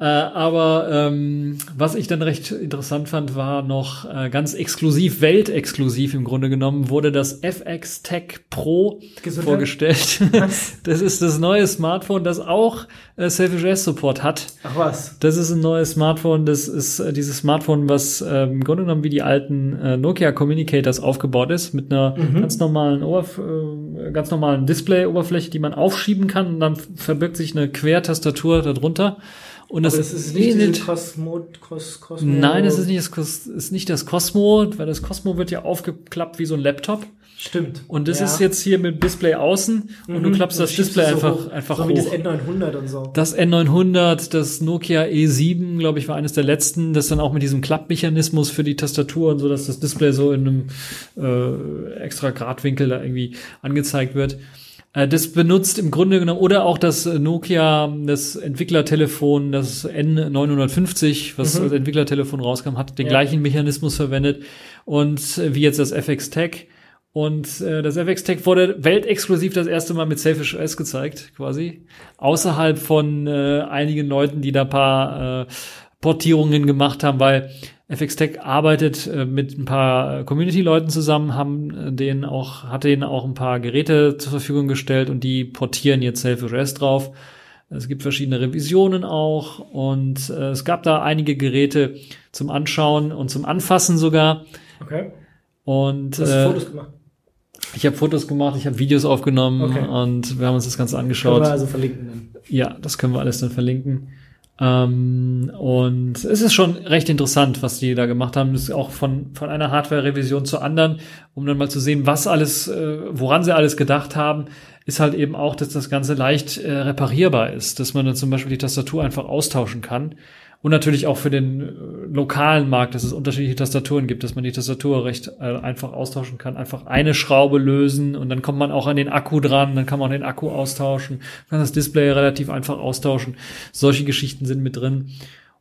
Äh, aber ähm, was ich dann recht interessant fand, war noch äh, ganz exklusiv, weltexklusiv im Grunde genommen, wurde das FX Tech Pro Gesundheit? vorgestellt. Was? Das ist das neue Smartphone, das auch äh, Selfie Support hat. Ach was. Das ist ein neues Smartphone. Das ist äh, dieses Smartphone, was äh, im Grunde genommen wie die alten äh, Nokia Communicators aufgebaut ist, mit einer ganz normalen Oberf äh, ganz normalen Display-Oberfläche, die man aufschieben kann. Und dann verbirgt sich eine Quertastatur darunter. Und Aber das, das ist nicht ähnelt- Cosmo, Cos, Cosmo. Nein, es ist nicht das, ist nicht das Cosmo, weil das Cosmo wird ja aufgeklappt wie so ein Laptop. Stimmt. Und das Ja. ist jetzt hier mit Display außen und du Mhm. klappst Dann das Display so einfach, hoch. einfach so wie das hoch. N900 und so. Das N900, das Nokia E7, glaube ich, war eines der letzten, das dann auch mit diesem Klappmechanismus für die Tastatur und so, dass das Display so in einem äh, extra Gradwinkel da irgendwie angezeigt wird. Äh, das benutzt im Grunde genommen, oder auch das Nokia, das Entwicklertelefon, das N950, was als Entwicklertelefon rauskam, hat den Ja. gleichen Mechanismus verwendet und äh, wie jetzt das FX Tech. Und äh, das FX Tech wurde weltexklusiv das erste Mal mit Selfish OS gezeigt, quasi. Außerhalb von äh, einigen Leuten, die da paar äh, Portierungen gemacht haben, weil FX Tech arbeitet äh, mit ein paar Community-Leuten zusammen, haben äh, denen auch, hat denen auch ein paar Geräte zur Verfügung gestellt und die portieren jetzt Selfish OS drauf. Es gibt verschiedene Revisionen auch und äh, es gab da einige Geräte zum Anschauen und zum Anfassen sogar. Okay. Und Du hast äh, Fotos gemacht. Ich habe Fotos gemacht, ich habe Videos aufgenommen Okay. und wir haben uns das Ganze Können angeschaut. wir also verlinken dann. Ja, das können wir alles dann verlinken. Ähm, und es ist schon recht interessant, was die da gemacht haben. Das ist auch von, von einer Hardware-Revision zur anderen, um dann mal zu sehen, was alles, äh, woran sie alles gedacht haben, ist halt eben auch, dass das Ganze leicht äh, reparierbar ist, dass man dann zum Beispiel die Tastatur einfach austauschen kann. Und natürlich auch für den äh, lokalen Markt, dass es unterschiedliche Tastaturen gibt, dass man die Tastatur recht äh, einfach austauschen kann. Einfach eine Schraube lösen und dann kommt man auch an den Akku dran, dann kann man auch den Akku austauschen, kann das Display relativ einfach austauschen. Solche Geschichten sind mit drin.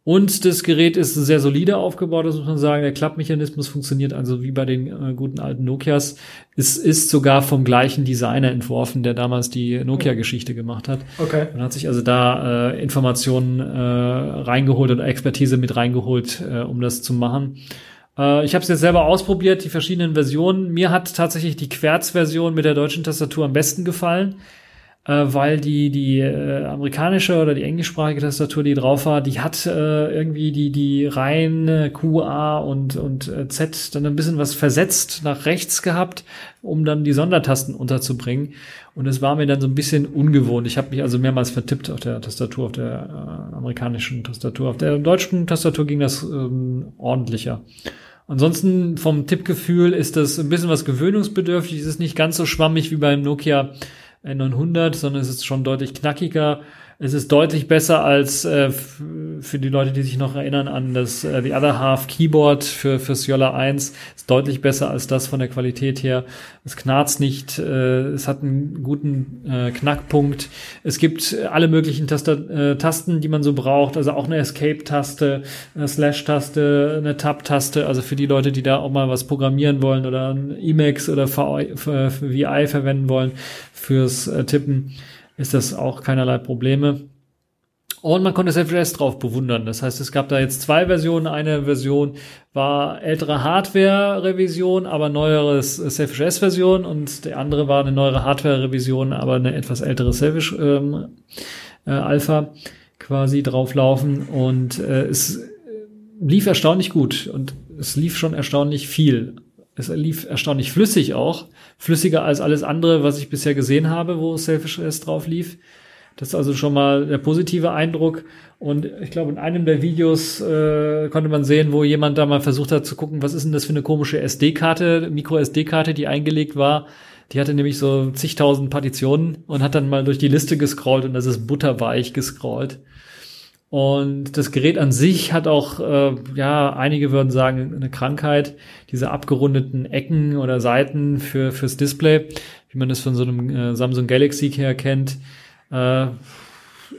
Und das Gerät ist sehr solide aufgebaut, das muss man sagen. Der Klappmechanismus funktioniert also wie bei den äh, guten alten Nokias. Es ist sogar vom gleichen Designer entworfen, der damals die Nokia-Geschichte gemacht hat. Okay. Man hat sich also da äh, Informationen äh, reingeholt oder Expertise mit reingeholt, äh, um das zu machen. Äh, ich habe es jetzt selber ausprobiert, die verschiedenen Versionen. Mir hat tatsächlich die Querz-Version mit der deutschen Tastatur am besten gefallen, äh, weil die die äh, amerikanische oder die englischsprachige Tastatur, die drauf war, die hat äh, irgendwie die die reine QA und und äh, Z dann ein bisschen was versetzt nach rechts gehabt, um dann die Sondertasten unterzubringen. Und es war mir dann so ein bisschen ungewohnt. Ich habe mich also mehrmals vertippt auf der Tastatur, auf der äh, amerikanischen Tastatur. Auf der deutschen Tastatur ging das ähm, ordentlicher. Ansonsten vom Tippgefühl ist das ein bisschen was gewöhnungsbedürftig. Es ist nicht ganz so schwammig wie beim Nokia N900, sondern es ist schon deutlich knackiger. Es ist deutlich besser als äh, für die Leute, die sich noch erinnern an das äh, The Other Half Keyboard für fürs Yola 1. Ist deutlich besser als das von der Qualität her. Es knarzt nicht, äh, es hat einen guten äh, Knackpunkt. Es gibt alle möglichen Taster, äh, Tasten, die man so braucht. Also auch eine Escape-Taste, eine Slash-Taste, eine Tab-Taste. Also für die Leute, die da auch mal was programmieren wollen oder ein Emacs oder VI, VI verwenden wollen fürs äh, Tippen ist das auch keinerlei Probleme. Und man konnte Self-Dress drauf bewundern. Das heißt, es gab da jetzt zwei Versionen. Eine Version war ältere Hardware-Revision, aber neueres Selfish-S-Version und der andere war eine neuere Hardware-Revision, aber eine etwas ältere Selfish ähm, äh, Alpha quasi drauflaufen. Und äh, es lief erstaunlich gut und es lief schon erstaunlich viel. Es lief erstaunlich flüssig auch, flüssiger als alles andere, was ich bisher gesehen habe, wo Selfish S drauf lief. Das ist also schon mal der positive Eindruck. Und ich glaube, in einem der Videos äh, konnte man sehen, wo jemand da mal versucht hat zu gucken, was ist denn das für eine komische SD-Karte, Micro-SD-Karte, die eingelegt war. Die hatte nämlich so zigtausend Partitionen und hat dann mal durch die Liste gescrollt und das ist butterweich gescrollt. Und das Gerät an sich hat auch, äh, ja, einige würden sagen, eine Krankheit, diese abgerundeten Ecken oder Seiten für fürs Display, wie man das von so einem äh, Samsung Galaxy her kennt. Äh,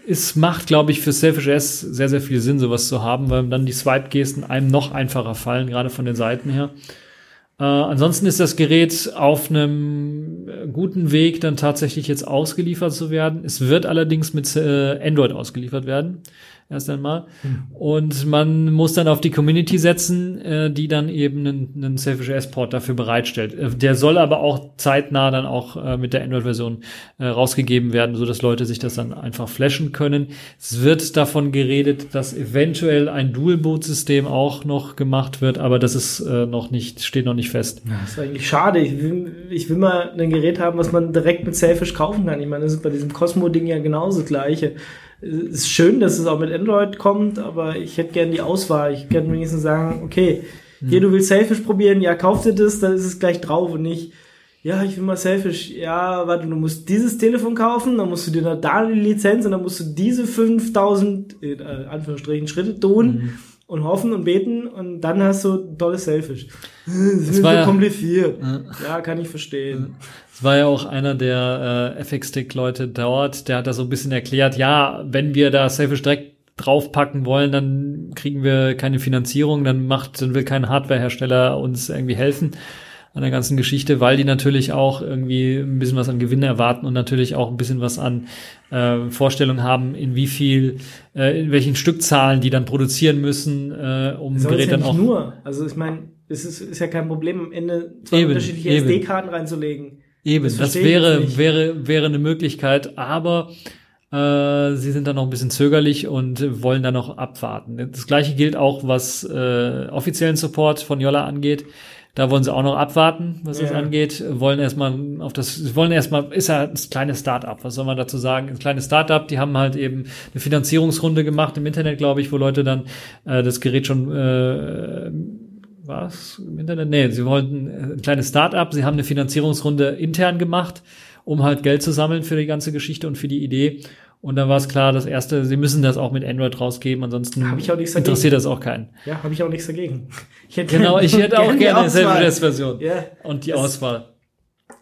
es macht, glaube ich, für Selfish S sehr, sehr viel Sinn, sowas zu haben, weil dann die Swipe-Gesten einem noch einfacher fallen, gerade von den Seiten her. Äh, ansonsten ist das Gerät auf einem guten Weg, dann tatsächlich jetzt ausgeliefert zu werden. Es wird allerdings mit äh, Android ausgeliefert werden erst einmal. Mhm. Und man muss dann auf die Community setzen, äh, die dann eben einen, einen Selfish S-Port dafür bereitstellt. Äh, der soll aber auch zeitnah dann auch äh, mit der Android-Version äh, rausgegeben werden, so dass Leute sich das dann einfach flashen können. Es wird davon geredet, dass eventuell ein Dual-Boot-System auch noch gemacht wird, aber das ist äh, noch nicht, steht noch nicht fest. Das ist eigentlich schade. Ich will, ich will mal ein Gerät haben, was man direkt mit Selfish kaufen kann. Ich meine, das ist bei diesem Cosmo-Ding ja genauso das gleiche ist schön, dass es auch mit Android kommt, aber ich hätte gerne die Auswahl. Ich könnte wenigstens sagen, okay, hm. hier, du willst Selfish probieren, ja, kauf dir das, dann ist es gleich drauf und nicht, ja, ich will mal Selfish, ja, warte, du musst dieses Telefon kaufen, dann musst du dir da die Lizenz und dann musst du diese 5000, in Anführungsstrichen, Schritte tun mhm. Und hoffen und beten und dann hast du tolles Selfish. Das, das ist so ja, kompliziert. Ja. ja. kann ich verstehen. Es war ja auch einer der äh, FX-Stick-Leute dort, der hat da so ein bisschen erklärt, ja, wenn wir da Selfish direkt draufpacken wollen, dann kriegen wir keine Finanzierung, dann macht, dann will kein Hardwarehersteller uns irgendwie helfen an der ganzen Geschichte, weil die natürlich auch irgendwie ein bisschen was an Gewinn erwarten und natürlich auch ein bisschen was an äh, Vorstellung haben, in wie viel, äh, in welchen Stückzahlen die dann produzieren müssen, äh, um das Gerät ja dann auch. Nur, also ich meine, es ist, ist ja kein Problem, am Ende zwei eben, unterschiedliche SD-Karten reinzulegen. Eben, das, das wäre, wäre, wäre eine Möglichkeit, aber äh, sie sind dann noch ein bisschen zögerlich und wollen dann noch abwarten. Das gleiche gilt auch, was äh, offiziellen Support von Yolla angeht. Da wollen sie auch noch abwarten, was ja. das angeht. Wollen erstmal auf das, wollen erstmal, ist ja ein kleines Start-up. Was soll man dazu sagen? Ein kleines Start-up, die haben halt eben eine Finanzierungsrunde gemacht im Internet, glaube ich, wo Leute dann äh, das Gerät schon äh, was im Internet? Nee, sie wollten ein kleines Start-up, sie haben eine Finanzierungsrunde intern gemacht, um halt Geld zu sammeln für die ganze Geschichte und für die Idee. Und dann war es klar, das erste, sie müssen das auch mit Android rausgeben, ansonsten interessiert das auch keinen. Ja, habe ich auch nichts dagegen. Ich hätte genau, ich hätte auch gerne eine Self-Version. Ja. Und die Auswahl.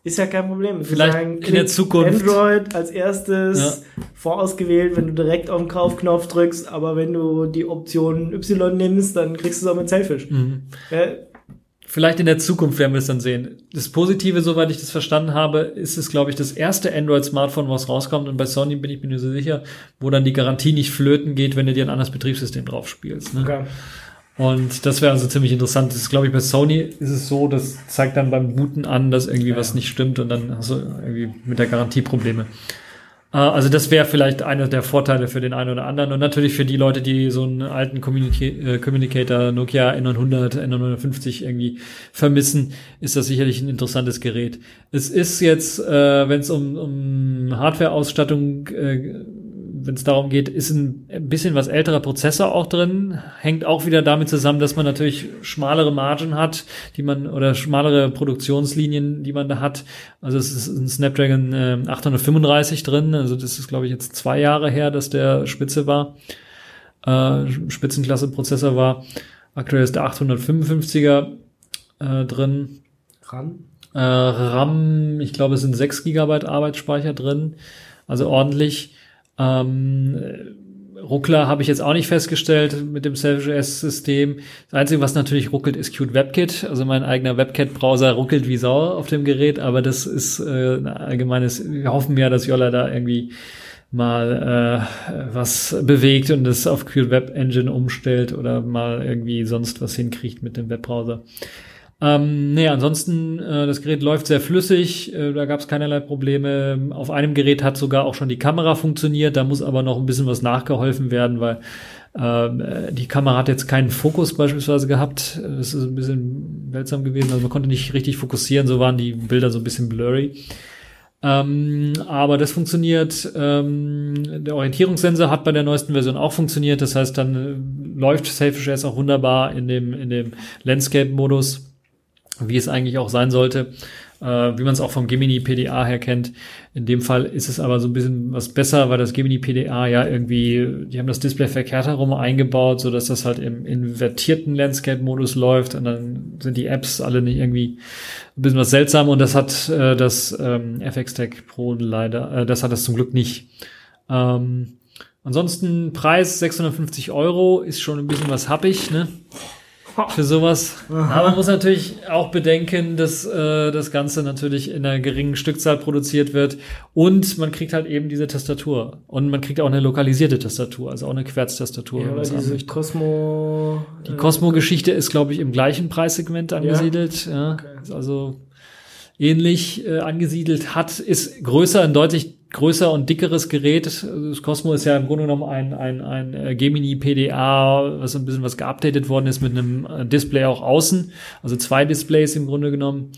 Ist ja kein Problem. Vielleicht sagen, in der Zukunft. Android als erstes ja. vorausgewählt, wenn du direkt auf den Kaufknopf drückst, aber wenn du die Option Y nimmst, dann kriegst du es auch mit Selfish. Mhm. Ja. Vielleicht in der Zukunft werden wir es dann sehen. Das Positive, soweit ich das verstanden habe, ist es, glaube ich, das erste Android-Smartphone, was rauskommt. Und bei Sony bin ich mir nicht so sicher, wo dann die Garantie nicht flöten geht, wenn du dir ein anderes Betriebssystem drauf spielst. Ne? Okay. Und das wäre also ziemlich interessant. Das ist, glaube ich, bei Sony ist es so, das zeigt dann beim Booten an, dass irgendwie ja. was nicht stimmt und dann hast du irgendwie mit der Garantie Probleme. Äh, also das wäre vielleicht einer der Vorteile für den einen oder anderen und natürlich für die Leute, die so einen alten Communica äh, Communicator Nokia N900, N950 irgendwie vermissen, ist das sicherlich ein interessantes Gerät. Es ist jetzt, äh, wenn es um, um Hardware-Ausstattung äh, wenn es darum geht, ist ein, bisschen was älterer Prozessor auch drin. Hängt auch wieder damit zusammen, dass man natürlich schmalere Margen hat, die man oder schmalere Produktionslinien, die man da hat. Also es ist ein Snapdragon äh, 835 drin. Also das ist, glaube ich, jetzt zwei Jahre her, dass der Spitze war, äh, Spitzenklasse-Prozessor war. Aktuell ist der 855er äh, drin. RAM? Äh, RAM, ich glaube, es sind 6 Gigabyte Arbeitsspeicher drin. Also ordentlich. Ähm, Ruckler habe ich jetzt auch nicht festgestellt mit dem Self-JS-System. Das Einzige, was natürlich ruckelt, ist Qt WebKit. Also mein eigener WebKit-Browser ruckelt wie Sau auf dem Gerät, aber das ist äh, ein allgemeines, wir hoffen ja, dass Jolla da irgendwie mal äh, was bewegt und das auf Qt Web Engine umstellt oder mal irgendwie sonst was hinkriegt mit dem Webbrowser. Ähm, nee, ansonsten, äh, das Gerät läuft sehr flüssig, äh, da gab es keinerlei Probleme. Auf einem Gerät hat sogar auch schon die Kamera funktioniert, da muss aber noch ein bisschen was nachgeholfen werden, weil Ähm, äh, die Kamera hat jetzt keinen Fokus beispielsweise gehabt. Das ist ein bisschen seltsam gewesen. Also man konnte nicht richtig fokussieren, so waren die Bilder so ein bisschen blurry. Ähm, aber das funktioniert. Ähm, der Orientierungssensor hat bei der neuesten Version auch funktioniert. Das heißt, dann äh, läuft Selfish S auch wunderbar in dem, in dem Landscape-Modus, wie es eigentlich auch sein sollte äh, wie man es auch vom Gemini PDA her kennt. In dem Fall ist es aber so ein bisschen was besser, weil das Gemini PDA ja irgendwie, die haben das Display verkehrt herum eingebaut, so dass das halt im invertierten Landscape-Modus läuft und dann sind die Apps alle nicht irgendwie ein bisschen was seltsam und das hat äh, das ähm, FX Tech Pro leider, äh, das hat das zum Glück nicht. Ähm, ansonsten Preis 650 Euro ist schon ein bisschen was happig, ne? Für sowas. Aber man muss natürlich auch bedenken, dass äh, das Ganze natürlich in einer geringen Stückzahl produziert wird und man kriegt halt eben diese Tastatur und man kriegt auch eine lokalisierte Tastatur, also auch eine Querztastatur. Ja, oder diese Cosmo. Die Cosmo-Geschichte ist, glaube ich, im gleichen Preissegment angesiedelt. Ja, ja. Okay. Also ähnlich äh, angesiedelt hat, ist größer, ein deutlich größer und dickeres Gerät. Das Cosmo ist ja im Grunde genommen ein, ein, ein äh, Gemini PDA, was ein bisschen was geupdatet worden ist mit einem äh, Display auch außen, also zwei Displays im Grunde genommen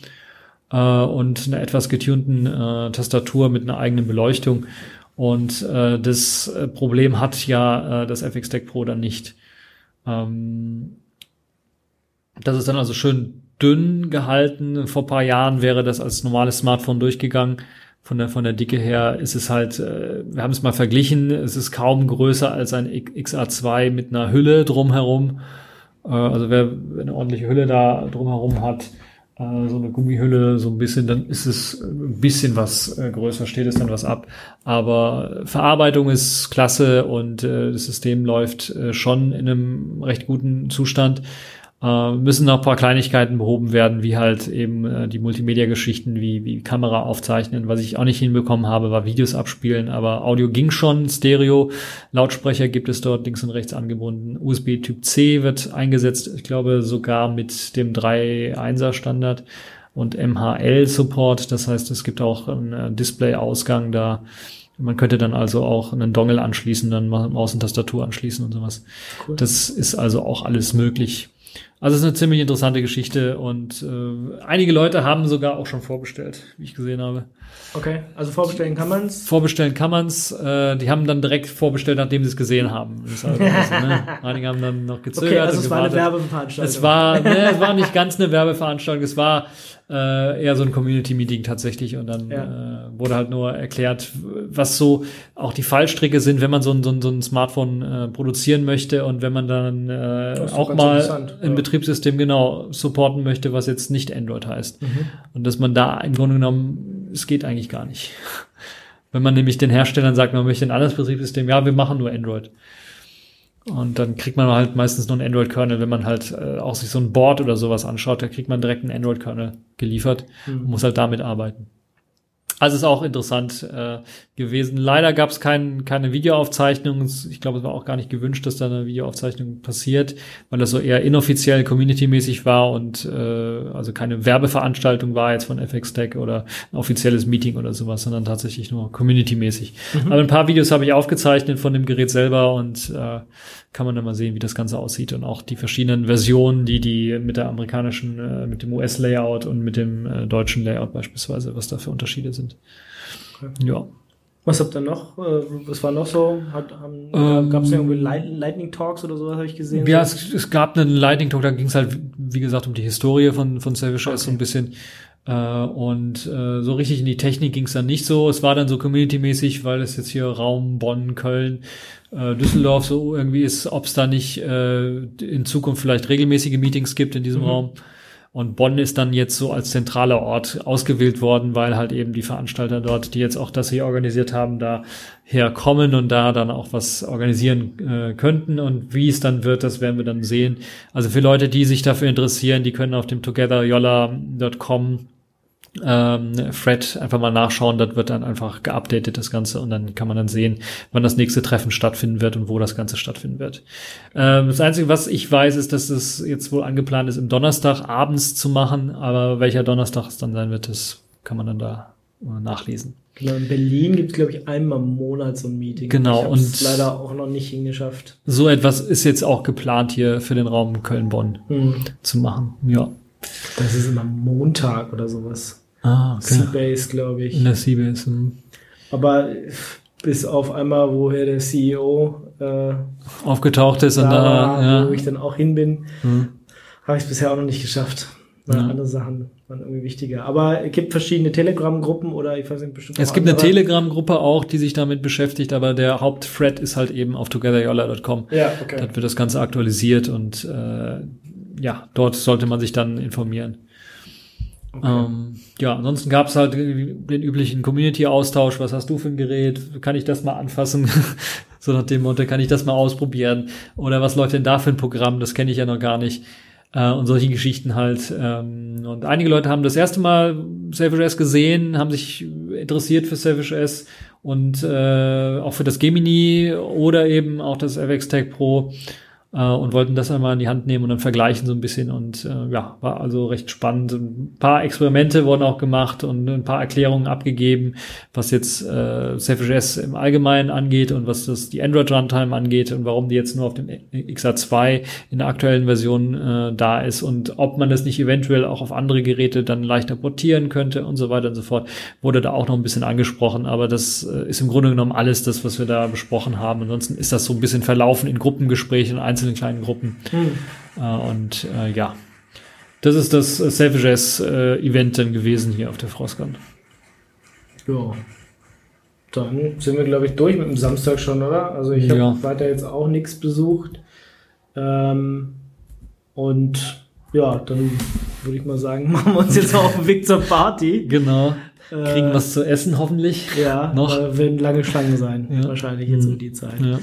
äh, und einer etwas getunten äh, Tastatur mit einer eigenen Beleuchtung. Und äh, das äh, Problem hat ja das FX Deck Pro dann nicht. Ähm, das ist dann also schön dünn gehalten. Vor paar Jahren wäre das als normales Smartphone durchgegangen von der, von der Dicke her ist es halt, äh, wir haben es mal verglichen, es ist kaum größer als ein XA2 mit einer Hülle drumherum. Äh, also wer eine ordentliche Hülle da drumherum hat, äh, so eine Gummihülle, so ein bisschen, dann ist es ein bisschen was größer, steht es dann was ab. Aber Verarbeitung ist klasse und das System läuft schon in einem recht guten Zustand. Äh, müssen noch ein paar Kleinigkeiten behoben werden, wie halt eben äh, die Multimedia-Geschichten, wie, wie Kamera aufzeichnen. Was ich auch nicht hinbekommen habe, war Videos abspielen, aber Audio ging schon, Stereo. Lautsprecher gibt es dort links und rechts angebunden. USB Typ C wird eingesetzt, ich glaube sogar mit dem 3.1er Standard und MHL-Support. Das heißt, es gibt auch einen äh, Display-Ausgang da. Man könnte dann also auch einen Dongle anschließen, dann Maus und Tastatur anschließen und sowas. Cool. Das ist also auch alles möglich. Also es ist eine ziemlich interessante Geschichte und äh, einige Leute haben sogar auch schon vorbestellt, wie ich gesehen habe. Okay, also vorbestellen kann man's. Vorbestellen kann man's. Äh, die haben dann direkt vorbestellt, nachdem sie es gesehen haben. Also, also, ne? Einige haben dann noch gezögert. Okay, also es war eine Werbeveranstaltung. Es war, ne, es war nicht ganz eine Werbeveranstaltung. Es war äh, eher so ein Community-Meeting tatsächlich und dann ja. äh, wurde halt nur erklärt, was so auch die Fallstricke sind, wenn man so ein, so ein, so ein Smartphone äh, produzieren möchte und wenn man dann äh, auch mal ein ja. Betriebssystem genau supporten möchte, was jetzt nicht Android heißt. Mhm. Und dass man da im Grunde genommen, es geht eigentlich gar nicht. Wenn man nämlich den Herstellern sagt, man möchte ein anderes Betriebssystem, ja, wir machen nur Android. Und dann kriegt man halt meistens nur einen Android-Kernel, wenn man halt äh, auch sich so ein Board oder sowas anschaut, da kriegt man direkt einen Android-Kernel geliefert mhm. und muss halt damit arbeiten. Also ist auch interessant äh, gewesen. Leider gab es kein, keine Videoaufzeichnung. Ich glaube, es war auch gar nicht gewünscht, dass da eine Videoaufzeichnung passiert, weil das so eher inoffiziell community-mäßig war und äh, also keine Werbeveranstaltung war jetzt von FX Tech oder ein offizielles Meeting oder sowas, sondern tatsächlich nur community-mäßig. Mhm. Aber ein paar Videos habe ich aufgezeichnet von dem Gerät selber und äh, kann man dann mal sehen, wie das Ganze aussieht und auch die verschiedenen Versionen, die die mit der amerikanischen, äh, mit dem US-Layout und mit dem äh, deutschen Layout beispielsweise, was da für Unterschiede sind. Okay. Ja. Was habt ihr noch? Äh, was war noch so? Hat, ähm, gab es irgendwie Lightning Talks oder sowas, habe ich gesehen? Ja, es, es, gab einen Lightning Talk, da ging es halt, wie gesagt, um die Historie von, von Selfish okay. so ein bisschen. Äh, und äh, so richtig in die Technik ging es dann nicht so. Es war dann so community-mäßig, weil es jetzt hier Raum Bonn, Köln, äh, Düsseldorf so irgendwie ist, ob es da nicht äh, in Zukunft vielleicht regelmäßige Meetings gibt in diesem mhm. Raum. Und Bonn ist dann jetzt so als zentraler Ort ausgewählt worden, weil halt eben die Veranstalter dort, die jetzt auch das hier organisiert haben, da herkommen und da dann auch was organisieren äh, könnten. Und wie es dann wird, das werden wir dann sehen. Also für Leute, die sich dafür interessieren, die können auf dem togetheryolla.com ähm, Thread einfach mal nachschauen, das wird dann einfach geupdatet, das Ganze, und dann kann man dann sehen, wann das nächste Treffen stattfinden wird und wo das Ganze stattfinden wird. Ähm, das Einzige, was ich weiß, ist, dass es jetzt wohl angeplant ist, im Donnerstag abends zu machen, aber welcher Donnerstag es dann sein wird, das kann man dann da nachlesen. Genau, in Berlin gibt es, glaube ich, einmal im Monat so ein Meeting. Genau, Ich und- leider auch noch nicht hingeschafft. So etwas ist jetzt auch geplant hier für den Raum Köln-Bonn Hm. zu machen. Ja. Das ist immer Montag oder sowas. Ah, Seabase, glaube ich. In der CBS. hm. Aber bis auf einmal, woher der CEO äh, Aufgetaucht ist da und da, wo ich ja. dann auch hin bin, Hm. habe ich es bisher auch noch nicht geschafft. Weil Ja. andere Sachen waren irgendwie wichtiger. Aber es gibt verschiedene Telegram-Gruppen oder ich weiß nicht, bestimmt Es gibt eine andere. Telegram-Gruppe auch, die sich damit beschäftigt, aber der Hauptthread ist halt eben auf togetheryola.com. Ja, okay. Dort wird das Ganze aktualisiert und äh, ja, dort sollte man sich dann informieren. Ähm, ja, ansonsten gab es halt den üblichen Community-Austausch. Was hast du für ein Gerät? Kann ich das mal anfassen? so nach dem Motto, kann ich das mal ausprobieren? Oder was läuft denn da für ein Programm? Das kenne ich ja noch gar nicht. Äh, und solche Geschichten halt. Ähm, und einige Leute haben das erste Mal Selfish S gesehen, haben sich interessiert für Selfish S und äh, auch für das Gemini oder eben auch das FX Tech Pro äh, und wollten das einmal in die Hand nehmen und dann vergleichen so ein bisschen und äh, ja, war also recht spannend. Ein paar Experimente wurden auch gemacht und ein paar Erklärungen abgegeben, was jetzt äh, Selfish S im Allgemeinen angeht und was das die Android Runtime angeht und warum die jetzt nur auf dem XA2 in der aktuellen Version äh, da ist und ob man das nicht eventuell auch auf andere Geräte dann leichter portieren könnte und so weiter und so fort, wurde da auch noch ein bisschen angesprochen, aber das äh, ist im Grunde genommen alles das, was wir da besprochen haben. Ansonsten ist das so ein bisschen verlaufen in Gruppengesprächen, einzelnen kleinen Gruppen. Hm. Äh, und äh, ja, das ist das äh, Selfish S äh, Event dann gewesen hier auf der Frostgun. Ja. Dann sind wir, glaube ich, durch mit dem Samstag schon, oder? Also ich habe Ja. weiter jetzt auch nichts besucht. Ähm, und ja, dann würde ich mal sagen, machen wir uns jetzt auf den Weg zur Party. Genau. Äh, Kriegen was zu essen hoffentlich. Ja, noch. äh, werden lange Schlangen sein, Ja. wahrscheinlich jetzt Mhm. um die Zeit. Ja.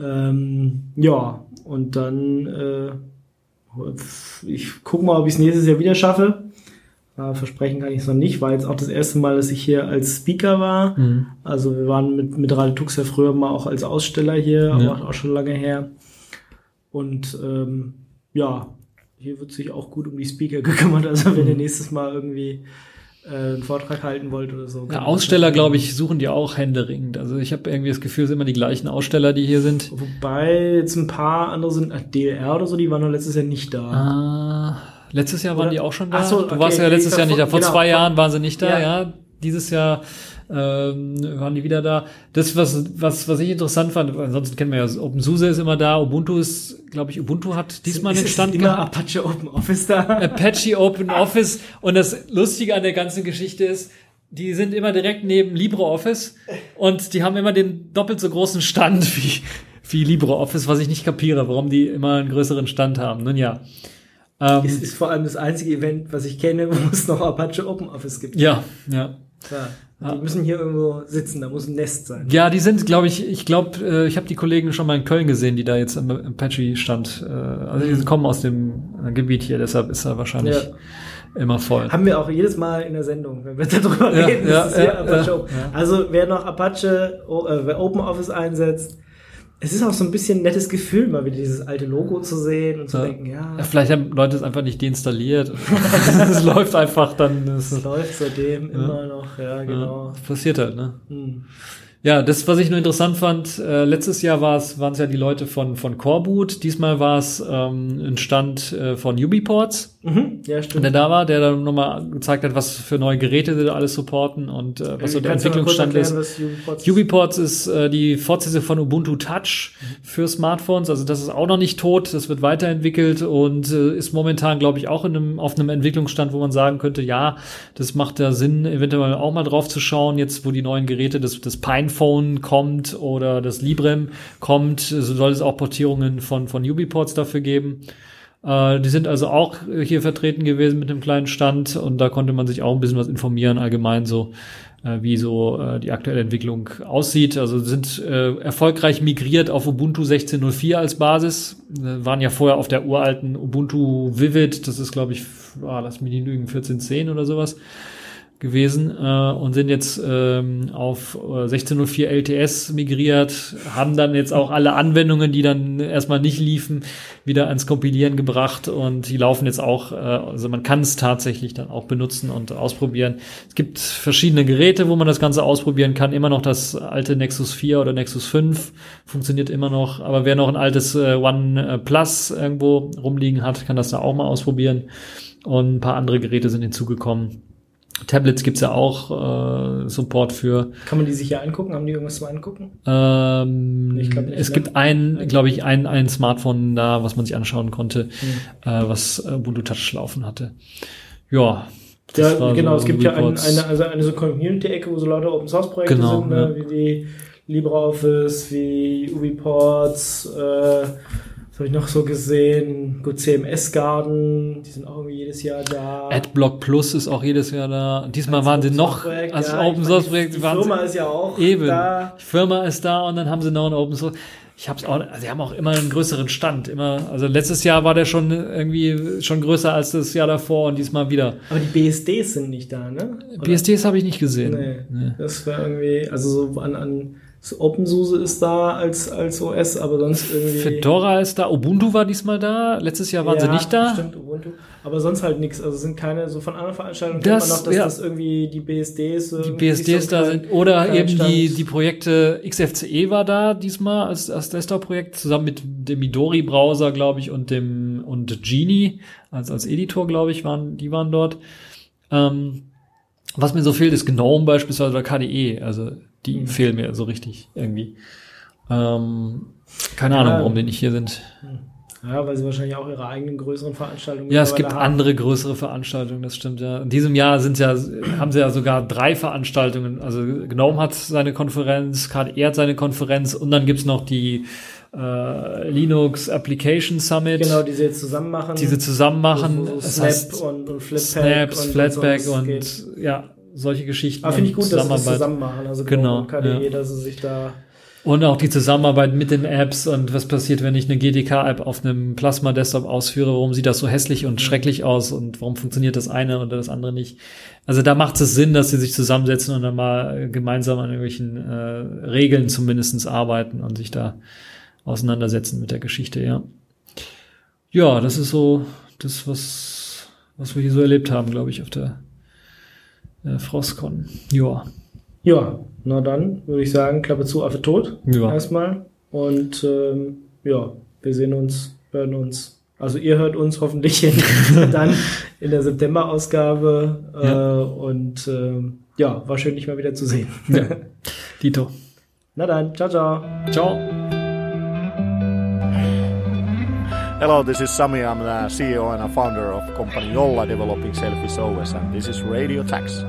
Ähm, ja, und dann äh, ich gucke mal, ob ich es nächstes Jahr wieder schaffe. Äh, versprechen kann ich es noch nicht, war jetzt auch das erste Mal, dass ich hier als Speaker war. Mhm. Also wir waren mit, mit Radio Tux ja früher mal auch als Aussteller hier, Ja. aber auch schon lange her. Und ähm, ja, hier wird sich auch gut um die Speaker gekümmert. Also wenn ihr Mhm. nächstes Mal irgendwie äh, einen Vortrag halten wollt oder so. Ja, Aussteller, glaube ich, suchen die auch händeringend. Also ich habe irgendwie das Gefühl, es sind immer die gleichen Aussteller, die hier sind. Wobei jetzt ein paar andere sind, äh, DLR oder so, die waren noch letztes Jahr nicht da. Ah, letztes Jahr waren Oder- die auch schon da. Ach so, du okay, warst ja letztes Jahr nicht da. Vor genau, zwei Jahren waren sie nicht da, Ja. ja. Dieses Jahr ähm, waren die wieder da. Das, was, was, was ich interessant fand, ansonsten kennen wir ja, OpenSUSE ist immer da, Ubuntu ist, glaube ich, Ubuntu hat diesmal Ist es Stand immer gehabt. Apache Open Office da. Apache Open Office. Und das Lustige an der ganzen Geschichte ist, die sind immer direkt neben LibreOffice und die haben immer den doppelt so großen Stand wie, wie LibreOffice, was ich nicht kapiere, warum die immer einen größeren Stand haben. Nun ja. Ähm, Es ist vor allem das einzige Event, was ich kenne, wo es noch Apache Open Office gibt. ja, ja. Ja. Ja. Die müssen hier irgendwo sitzen, da muss ein Nest sein. Ja, die sind, glaube ich, ich glaube, äh, ich habe die Kollegen schon mal in Köln gesehen, die da jetzt am Apache-Stand, äh, also die kommen aus dem Gebiet hier, deshalb ist er wahrscheinlich Ja. immer voll. Haben wir auch jedes Mal in der Sendung, wenn wir darüber Ja, reden. ja, ist hier ja, Apache Open. Also wer noch Apache, o- äh, wer Open Office einsetzt, es ist auch so ein bisschen ein nettes Gefühl, mal wieder dieses alte Logo zu sehen und zu Ja. denken, ja, Ja, vielleicht haben Leute es einfach nicht deinstalliert. es läuft einfach dann. Es läuft seitdem immer noch, ja, genau. Ja, passiert halt, ne? Hm. Ja, das, was ich nur interessant fand, äh, letztes Jahr war es, waren es ja die Leute von, von Coreboot, diesmal war es ähm, ein Stand äh, von Ubiports, Mhm. Ja, stimmt. der da war, der dann nochmal gezeigt hat, was für neue Geräte sie da alles supporten und äh, was so der Entwicklungsstand ist. erklären, was Ubiports Ubiports ist äh, die Fortsetzung von Ubuntu Touch für Smartphones. Also das ist auch noch nicht tot, das wird weiterentwickelt und äh, ist momentan, glaube ich, auch in einem, auf einem Entwicklungsstand, wo man sagen könnte, ja, das macht ja Sinn, eventuell auch mal drauf zu schauen, jetzt wo die neuen Geräte, das, das Pinephone kommt oder das Librem kommt, so soll es auch Portierungen von, von Ubiports dafür geben. Äh, die sind also auch hier vertreten gewesen mit einem kleinen Stand und da konnte man sich auch ein bisschen was informieren, allgemein so, äh, wie so äh, die aktuelle Entwicklung aussieht. Also sind erfolgreich migriert auf Ubuntu 16.04 als Basis, waren ja vorher auf der uralten Ubuntu Vivid, das ist glaube ich, ah, lass mich nicht lügen, 14.10 oder sowas. Gewesen äh, und sind jetzt ähm, auf äh, 1604 LTS migriert, haben dann jetzt auch alle Anwendungen, die dann erstmal nicht liefen, wieder ans Kompilieren gebracht und die laufen jetzt auch, äh, also man kann es tatsächlich dann auch benutzen und ausprobieren. Es gibt verschiedene Geräte, wo man das Ganze ausprobieren kann. Immer noch das alte Nexus 4 oder Nexus 5 funktioniert immer noch, aber wer noch ein altes äh, One äh, Plus irgendwo rumliegen hat, kann das da auch mal ausprobieren. Und ein paar andere Geräte sind hinzugekommen. Tablets gibt's ja auch äh, Support für. Kann man die sich hier angucken? Haben die irgendwas zum Angucken? Ähm, Ich glaub nicht, es ne? gibt ein, glaube ich, ein, ein Smartphone da, was man sich anschauen konnte, Hm. äh, was äh, Ubuntu Touch laufen hatte. Ja. Ja, genau, so es gibt ja ein, eine, also eine so Community-Ecke, wo so lauter Open Source Projekte Genau, sind, ne? ja. wie die LibreOffice, wie UbiPorts, äh, was habe ich noch so gesehen? Gut, CMS Garden, die sind auch irgendwie jedes Jahr da. AdBlock Plus ist auch jedes Jahr da. Diesmal waren sie noch, als ja, Open Source die- Projekt Die waren Firma ist ja auch eben. da. Die Firma ist da und dann haben sie noch ein Open Source. Ich hab's auch, also sie haben auch immer einen größeren Stand, immer. Also letztes Jahr war der schon irgendwie schon größer als das Jahr davor und diesmal wieder. Aber die BSDs sind nicht da, ne? Oder? BSDs habe ich nicht gesehen. Nee, Nee. das wäre irgendwie, also so an, an OpenSUSE ist da als, als OS, aber sonst irgendwie. Fedora ist da, Ubuntu war diesmal da, letztes Jahr waren sie Ja, nicht da. Stimmt, Ubuntu. Aber sonst halt nichts. Also sind keine, so von anderen Veranstaltungen Das- man noch, dass ja. das irgendwie die BSDs. Die BSDs da sind, oder eben die, die Projekte XFCE war da diesmal als, als Desktop-Projekt, zusammen mit dem Midori-Browser, glaube ich, und dem, und Genie, als, als Editor, glaube ich, waren, die waren dort. Ähm, was mir so fehlt, ist GNOME beispielsweise oder KDE, also die Mhm. fehlen mir so richtig irgendwie. Ähm, keine Ahnung, warum die nicht hier sind. Ja, weil sie wahrscheinlich auch ihre eigenen größeren Veranstaltungen Ja, es gibt haben. andere größere Veranstaltungen, das stimmt ja. In diesem Jahr sind ja, haben sie ja sogar drei Veranstaltungen. Also GNOME hat seine Konferenz, KDE hat seine Konferenz und dann gibt's noch die äh, Linux Application Summit, Genau, die sie jetzt zusammen machen. die sie zusammen machen. So, so Das Snap heißt, und, und Flatpak. Snaps, und, Flatpak und, das geht. ja, solche Geschichten. Aber finde ich gut, dass sie das zusammen machen. Also Genau, und KDE, ja. dass sie sich da. Und auch die Zusammenarbeit mit den Apps und was passiert, wenn ich eine GTK-App auf einem Plasma-Desktop ausführe, warum sieht das so hässlich Mhm. und schrecklich aus und warum funktioniert das eine oder das andere nicht. Also da macht es Sinn, dass sie sich zusammensetzen und dann mal gemeinsam an irgendwelchen äh, Regeln zumindestens arbeiten und sich da auseinandersetzen mit der Geschichte, ja. Ja, das ist so das, was, was wir hier so erlebt haben, glaube ich, auf der äh, Frostcon. Ja. Ja, na dann würde ich sagen, Klappe zu, Affe tot. Ja. Erstmal. Und ähm, ja, wir sehen uns, hören uns. Also ihr hört uns hoffentlich in, dann in der September-Ausgabe. Äh, Ja. und ähm, ja, war schön, dich mal wieder zu sehen. ja. Dito. Na dann, ciao, ciao. Ciao. Hello, this is Sami. I'm the CEO and a founder of company Yolla developing Selfish OS, and this is Radio Tax.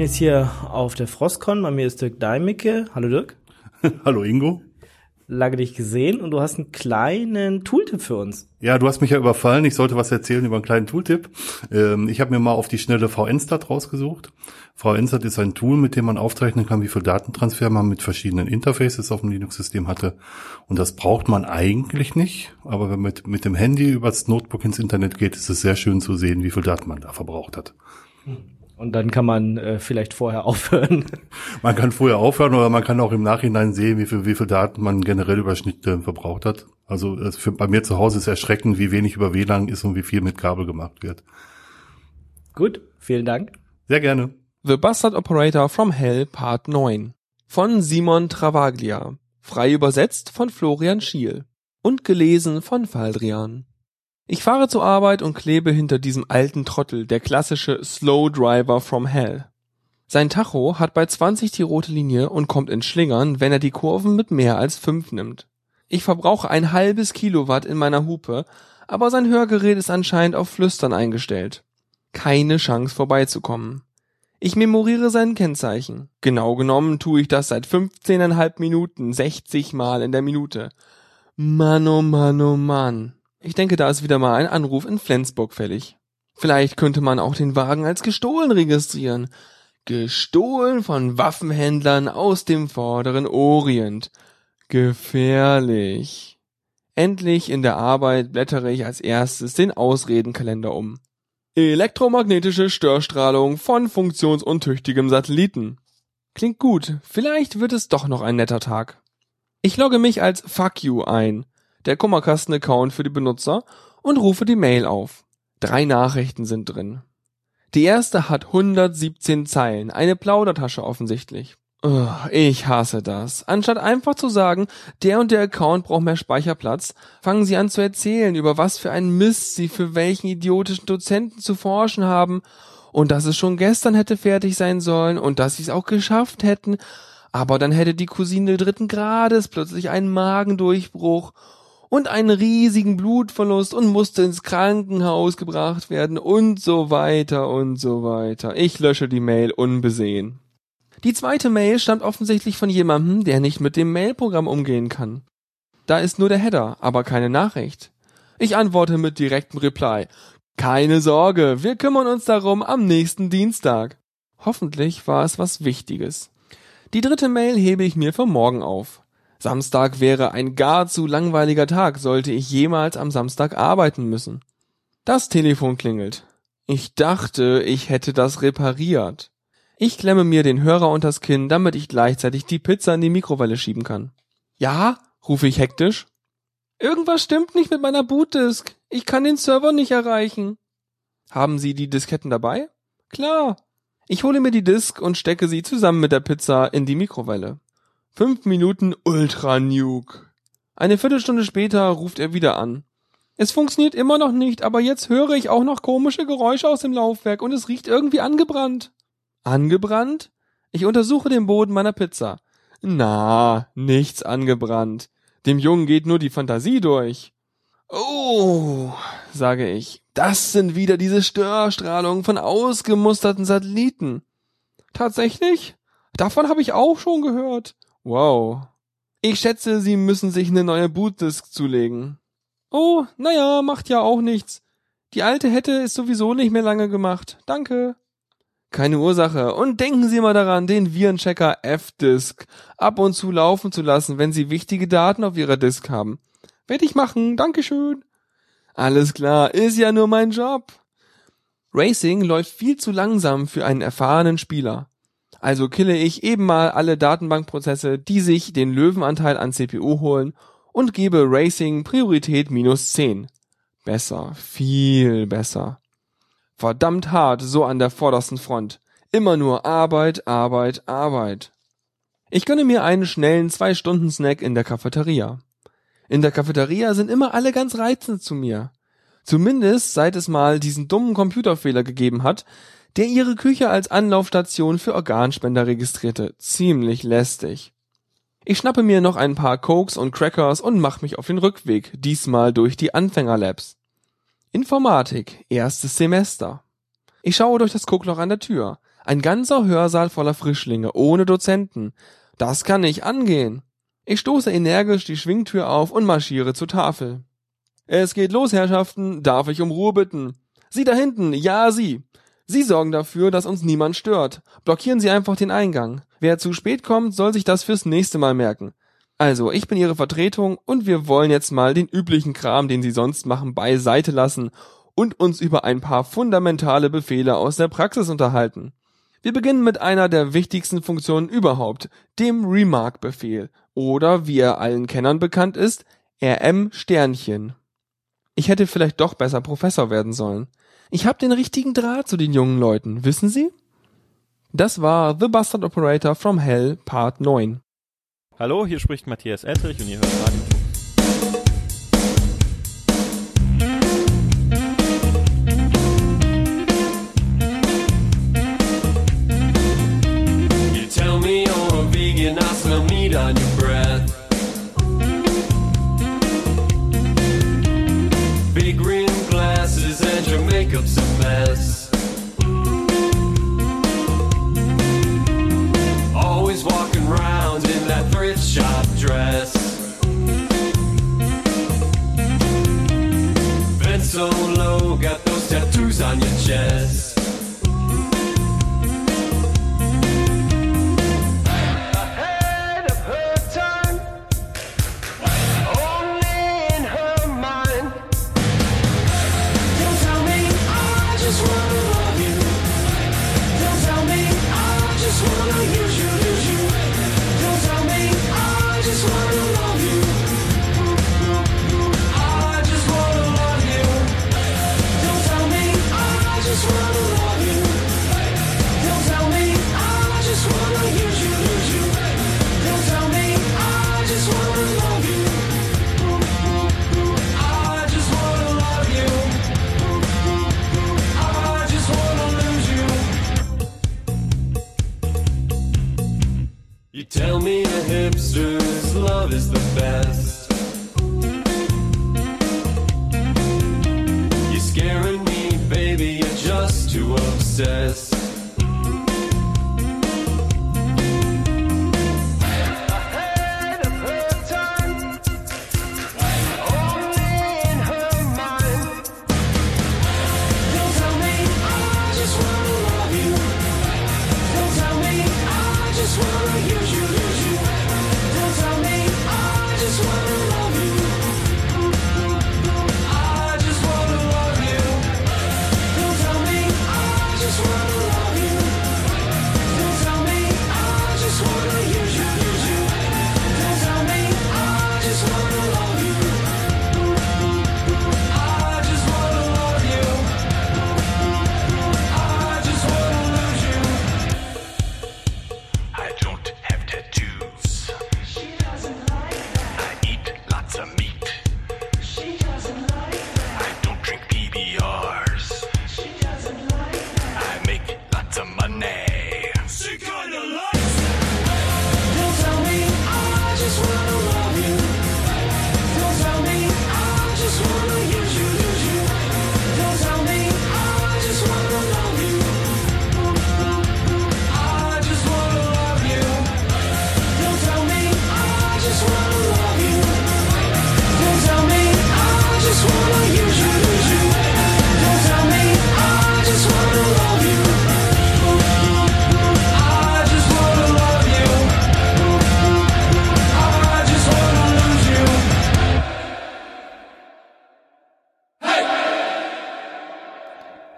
Bin jetzt hier auf der Frostcon. Bei mir ist Dirk Deimicke. Hallo Dirk. Hallo Ingo. Lange dich gesehen und du hast einen kleinen Tooltip für uns. Ja, du hast mich ja überfallen. Ich sollte was erzählen über einen kleinen Tooltip. Ähm, ich habe mir mal auf die schnelle VN-Stat rausgesucht. VN-Stat ist ein Tool, mit dem man aufzeichnen kann, wie viel Datentransfer man mit verschiedenen Interfaces auf dem Linux-System hatte. Und das braucht man eigentlich nicht. Aber wenn man mit, mit dem Handy übers Notebook ins Internet geht, ist es sehr schön zu sehen, wie viel Daten man da verbraucht hat. Und dann kann man äh, vielleicht vorher aufhören. Man kann vorher aufhören oder man kann auch im Nachhinein sehen, wie viel, wie viel Daten man generell über Schnittstellen verbraucht hat. Also es für, bei mir zu Hause ist erschreckend, wie wenig über WLAN ist und wie viel mit Kabel gemacht wird. Gut, vielen Dank. Sehr gerne. The Bastard Operator from Hell Part 9 von Simon Travaglia, frei übersetzt von Florian Schiel und gelesen von Faldrian. Ich fahre zur Arbeit und klebe hinter diesem alten Trottel, der klassische Slow Driver from Hell. Sein Tacho hat bei 20 die rote Linie und kommt in Schlingern, wenn er die Kurven mit mehr als 5 nimmt. Ich verbrauche ein halbes Kilowatt in meiner Hupe, aber sein Hörgerät ist anscheinend auf Flüstern eingestellt. Keine Chance vorbeizukommen. Ich memoriere sein Kennzeichen. Genau genommen tue ich das seit 15,5 Minuten 60 Mal in der Minute. Mann, oh Mann, oh Mann. Ich denke, da ist wieder mal ein Anruf in Flensburg fällig. Vielleicht könnte man auch den Wagen als gestohlen registrieren. Gestohlen von Waffenhändlern aus dem vorderen Orient. Gefährlich. Endlich in der Arbeit blättere ich als erstes den Ausredenkalender um. Elektromagnetische Störstrahlung von funktionsuntüchtigem Satelliten. Klingt gut, vielleicht wird es doch noch ein netter Tag. Ich logge mich als Fuck You ein, der Kummerkasten-Account für die Benutzer, und rufe die Mail auf. Drei Nachrichten sind drin. Die erste hat 117 Zeilen, eine Plaudertasche offensichtlich. Ugh, ich hasse das. Anstatt einfach zu sagen, der und der Account braucht mehr Speicherplatz, fangen sie an zu erzählen, über was für einen Mist sie für welchen idiotischen Dozenten zu forschen haben und dass es schon gestern hätte fertig sein sollen und dass sie es auch geschafft hätten, aber dann hätte die Cousine dritten Grades plötzlich einen Magendurchbruch und einen riesigen Blutverlust und musste ins Krankenhaus gebracht werden und so weiter und so weiter. Ich lösche die Mail unbesehen. Die zweite Mail stammt offensichtlich von jemandem, der nicht mit dem Mailprogramm umgehen kann. Da ist nur der Header, aber keine Nachricht. Ich antworte mit direktem Reply. Keine Sorge, wir kümmern uns darum am nächsten Dienstag. Hoffentlich war es was Wichtiges. Die dritte Mail hebe ich mir für morgen auf. Samstag wäre ein gar zu langweiliger Tag, sollte ich jemals am Samstag arbeiten müssen. Das Telefon klingelt. Ich dachte, ich hätte das repariert. Ich klemme mir den Hörer unters Kinn, damit ich gleichzeitig die Pizza in die Mikrowelle schieben kann. Ja? rufe ich hektisch. Irgendwas stimmt nicht mit meiner Bootdisk. Ich kann den Server nicht erreichen. Haben Sie die Disketten dabei? Klar. Ich hole mir die Disk und stecke sie zusammen mit der Pizza in die Mikrowelle. Fünf Minuten Ultra Nuke. Eine Viertelstunde später ruft er wieder an. Es funktioniert immer noch nicht, aber jetzt höre ich auch noch komische Geräusche aus dem Laufwerk und es riecht irgendwie angebrannt. Angebrannt? Ich untersuche den Boden meiner Pizza. Na, nichts angebrannt. Dem Jungen geht nur die Fantasie durch. Oh, sage ich, das sind wieder diese Störstrahlungen von ausgemusterten Satelliten. Tatsächlich? Davon habe ich auch schon gehört. Wow. Ich schätze, Sie müssen sich eine neue Bootdisk zulegen. Oh, naja, macht ja auch nichts. Die alte hätte es sowieso nicht mehr lange gemacht. Danke. Keine Ursache. Und denken Sie mal daran, den Virenchecker F-Disk ab und zu laufen zu lassen, wenn Sie wichtige Daten auf Ihrer Disk haben. Werde ich machen. Dankeschön. Alles klar, ist ja nur mein Job. Racing läuft viel zu langsam für einen erfahrenen Spieler. Also kille ich eben mal alle Datenbankprozesse, die sich den Löwenanteil an CPU holen und gebe Racing Priorität minus 10. Besser, viel besser. Verdammt hart, so an der vordersten Front. Immer nur Arbeit, Arbeit, Arbeit. Ich gönne mir einen schnellen Zwei-Stunden-Snack in der Cafeteria. In der Cafeteria sind immer alle ganz reizend zu mir. Zumindest seit es mal diesen dummen Computerfehler gegeben hat, der ihre Küche als Anlaufstation für Organspender registrierte. Ziemlich lästig. Ich schnappe mir noch ein paar Cokes und Crackers und mache mich auf den Rückweg, diesmal durch die Anfängerlabs. Informatik, erstes Semester. Ich schaue durch das Guckloch an der Tür. Ein ganzer Hörsaal voller Frischlinge, ohne Dozenten. Das kann nicht angehen. Ich stoße energisch die Schwingtür auf und marschiere zur Tafel. Es geht los, Herrschaften. Darf ich um Ruhe bitten? Sie da hinten, ja, Sie. Sie sorgen dafür, dass uns niemand stört. Blockieren Sie einfach den Eingang. Wer zu spät kommt, soll sich das fürs nächste Mal merken. Also, ich bin Ihre Vertretung und wir wollen jetzt mal den üblichen Kram, den Sie sonst machen, beiseite lassen und uns über ein paar fundamentale Befehle aus der Praxis unterhalten. Wir beginnen mit einer der wichtigsten Funktionen überhaupt, dem Remark-Befehl oder wie er allen Kennern bekannt ist, RM Sternchen. Ich hätte vielleicht doch besser Professor werden sollen. Ich habe den richtigen Draht zu den jungen Leuten, wissen Sie? Das war The Bastard Operator from Hell Part 9. Hallo, hier spricht Matthias Ettrich und ihr hört Radio. Got those tattoos on your chest. Tell me the hipsters love is the best. You're scaring me, baby, you're just too obsessed.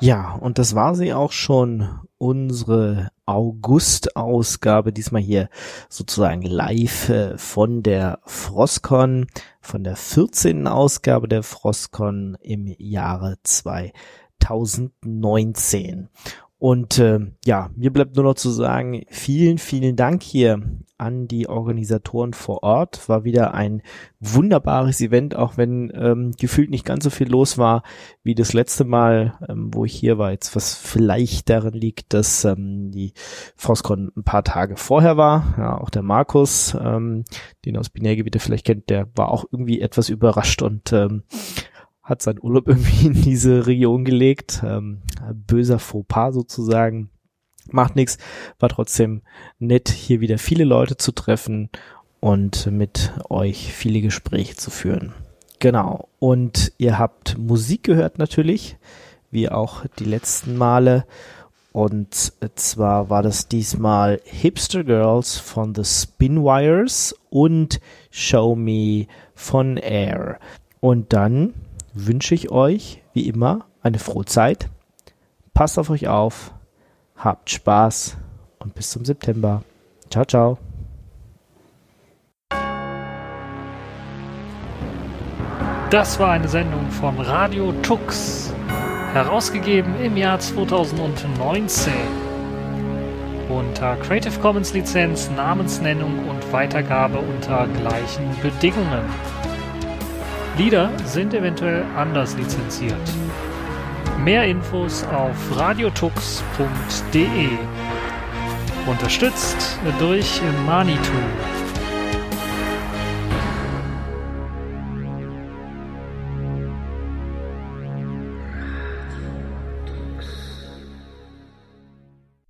Ja, und das war sie auch schon, unsere August-Ausgabe, diesmal hier sozusagen live äh, von der Frostcon, von der 14. Ausgabe der Frostcon im Jahre 2019. Und äh, ja, mir bleibt nur noch zu sagen, vielen, vielen Dank hier an die Organisatoren vor Ort. War wieder ein wunderbares Event, auch wenn ähm, gefühlt nicht ganz so viel los war wie das letzte Mal, ähm, wo ich hier war. Jetzt was vielleicht darin liegt, dass ähm, die Frostcon ein paar Tage vorher war. Ja, auch der Markus, ähm, den aus Binärgebiete vielleicht kennt, der war auch irgendwie etwas überrascht und ähm, hat seinen Urlaub irgendwie in diese Region gelegt. Ähm, böser Fauxpas sozusagen. Macht nichts, war trotzdem nett, hier wieder viele Leute zu treffen und mit euch viele Gespräche zu führen. Genau. Und ihr habt Musik gehört natürlich, wie auch die letzten Male. Und zwar war das diesmal Hipster Girls von The Spinwires und Show Me von Air. Und dann wünsche ich euch, wie immer, eine frohe Zeit. Passt auf euch auf, habt Spaß und bis zum September. Ciao, ciao. Das war eine Sendung von Radio Tux, herausgegeben im Jahr 2019. Unter Creative Commons Lizenz, Namensnennung und Weitergabe unter gleichen Bedingungen. Lieder sind eventuell anders lizenziert. Mehr Infos auf radiotux.de. Unterstützt durch Manitou.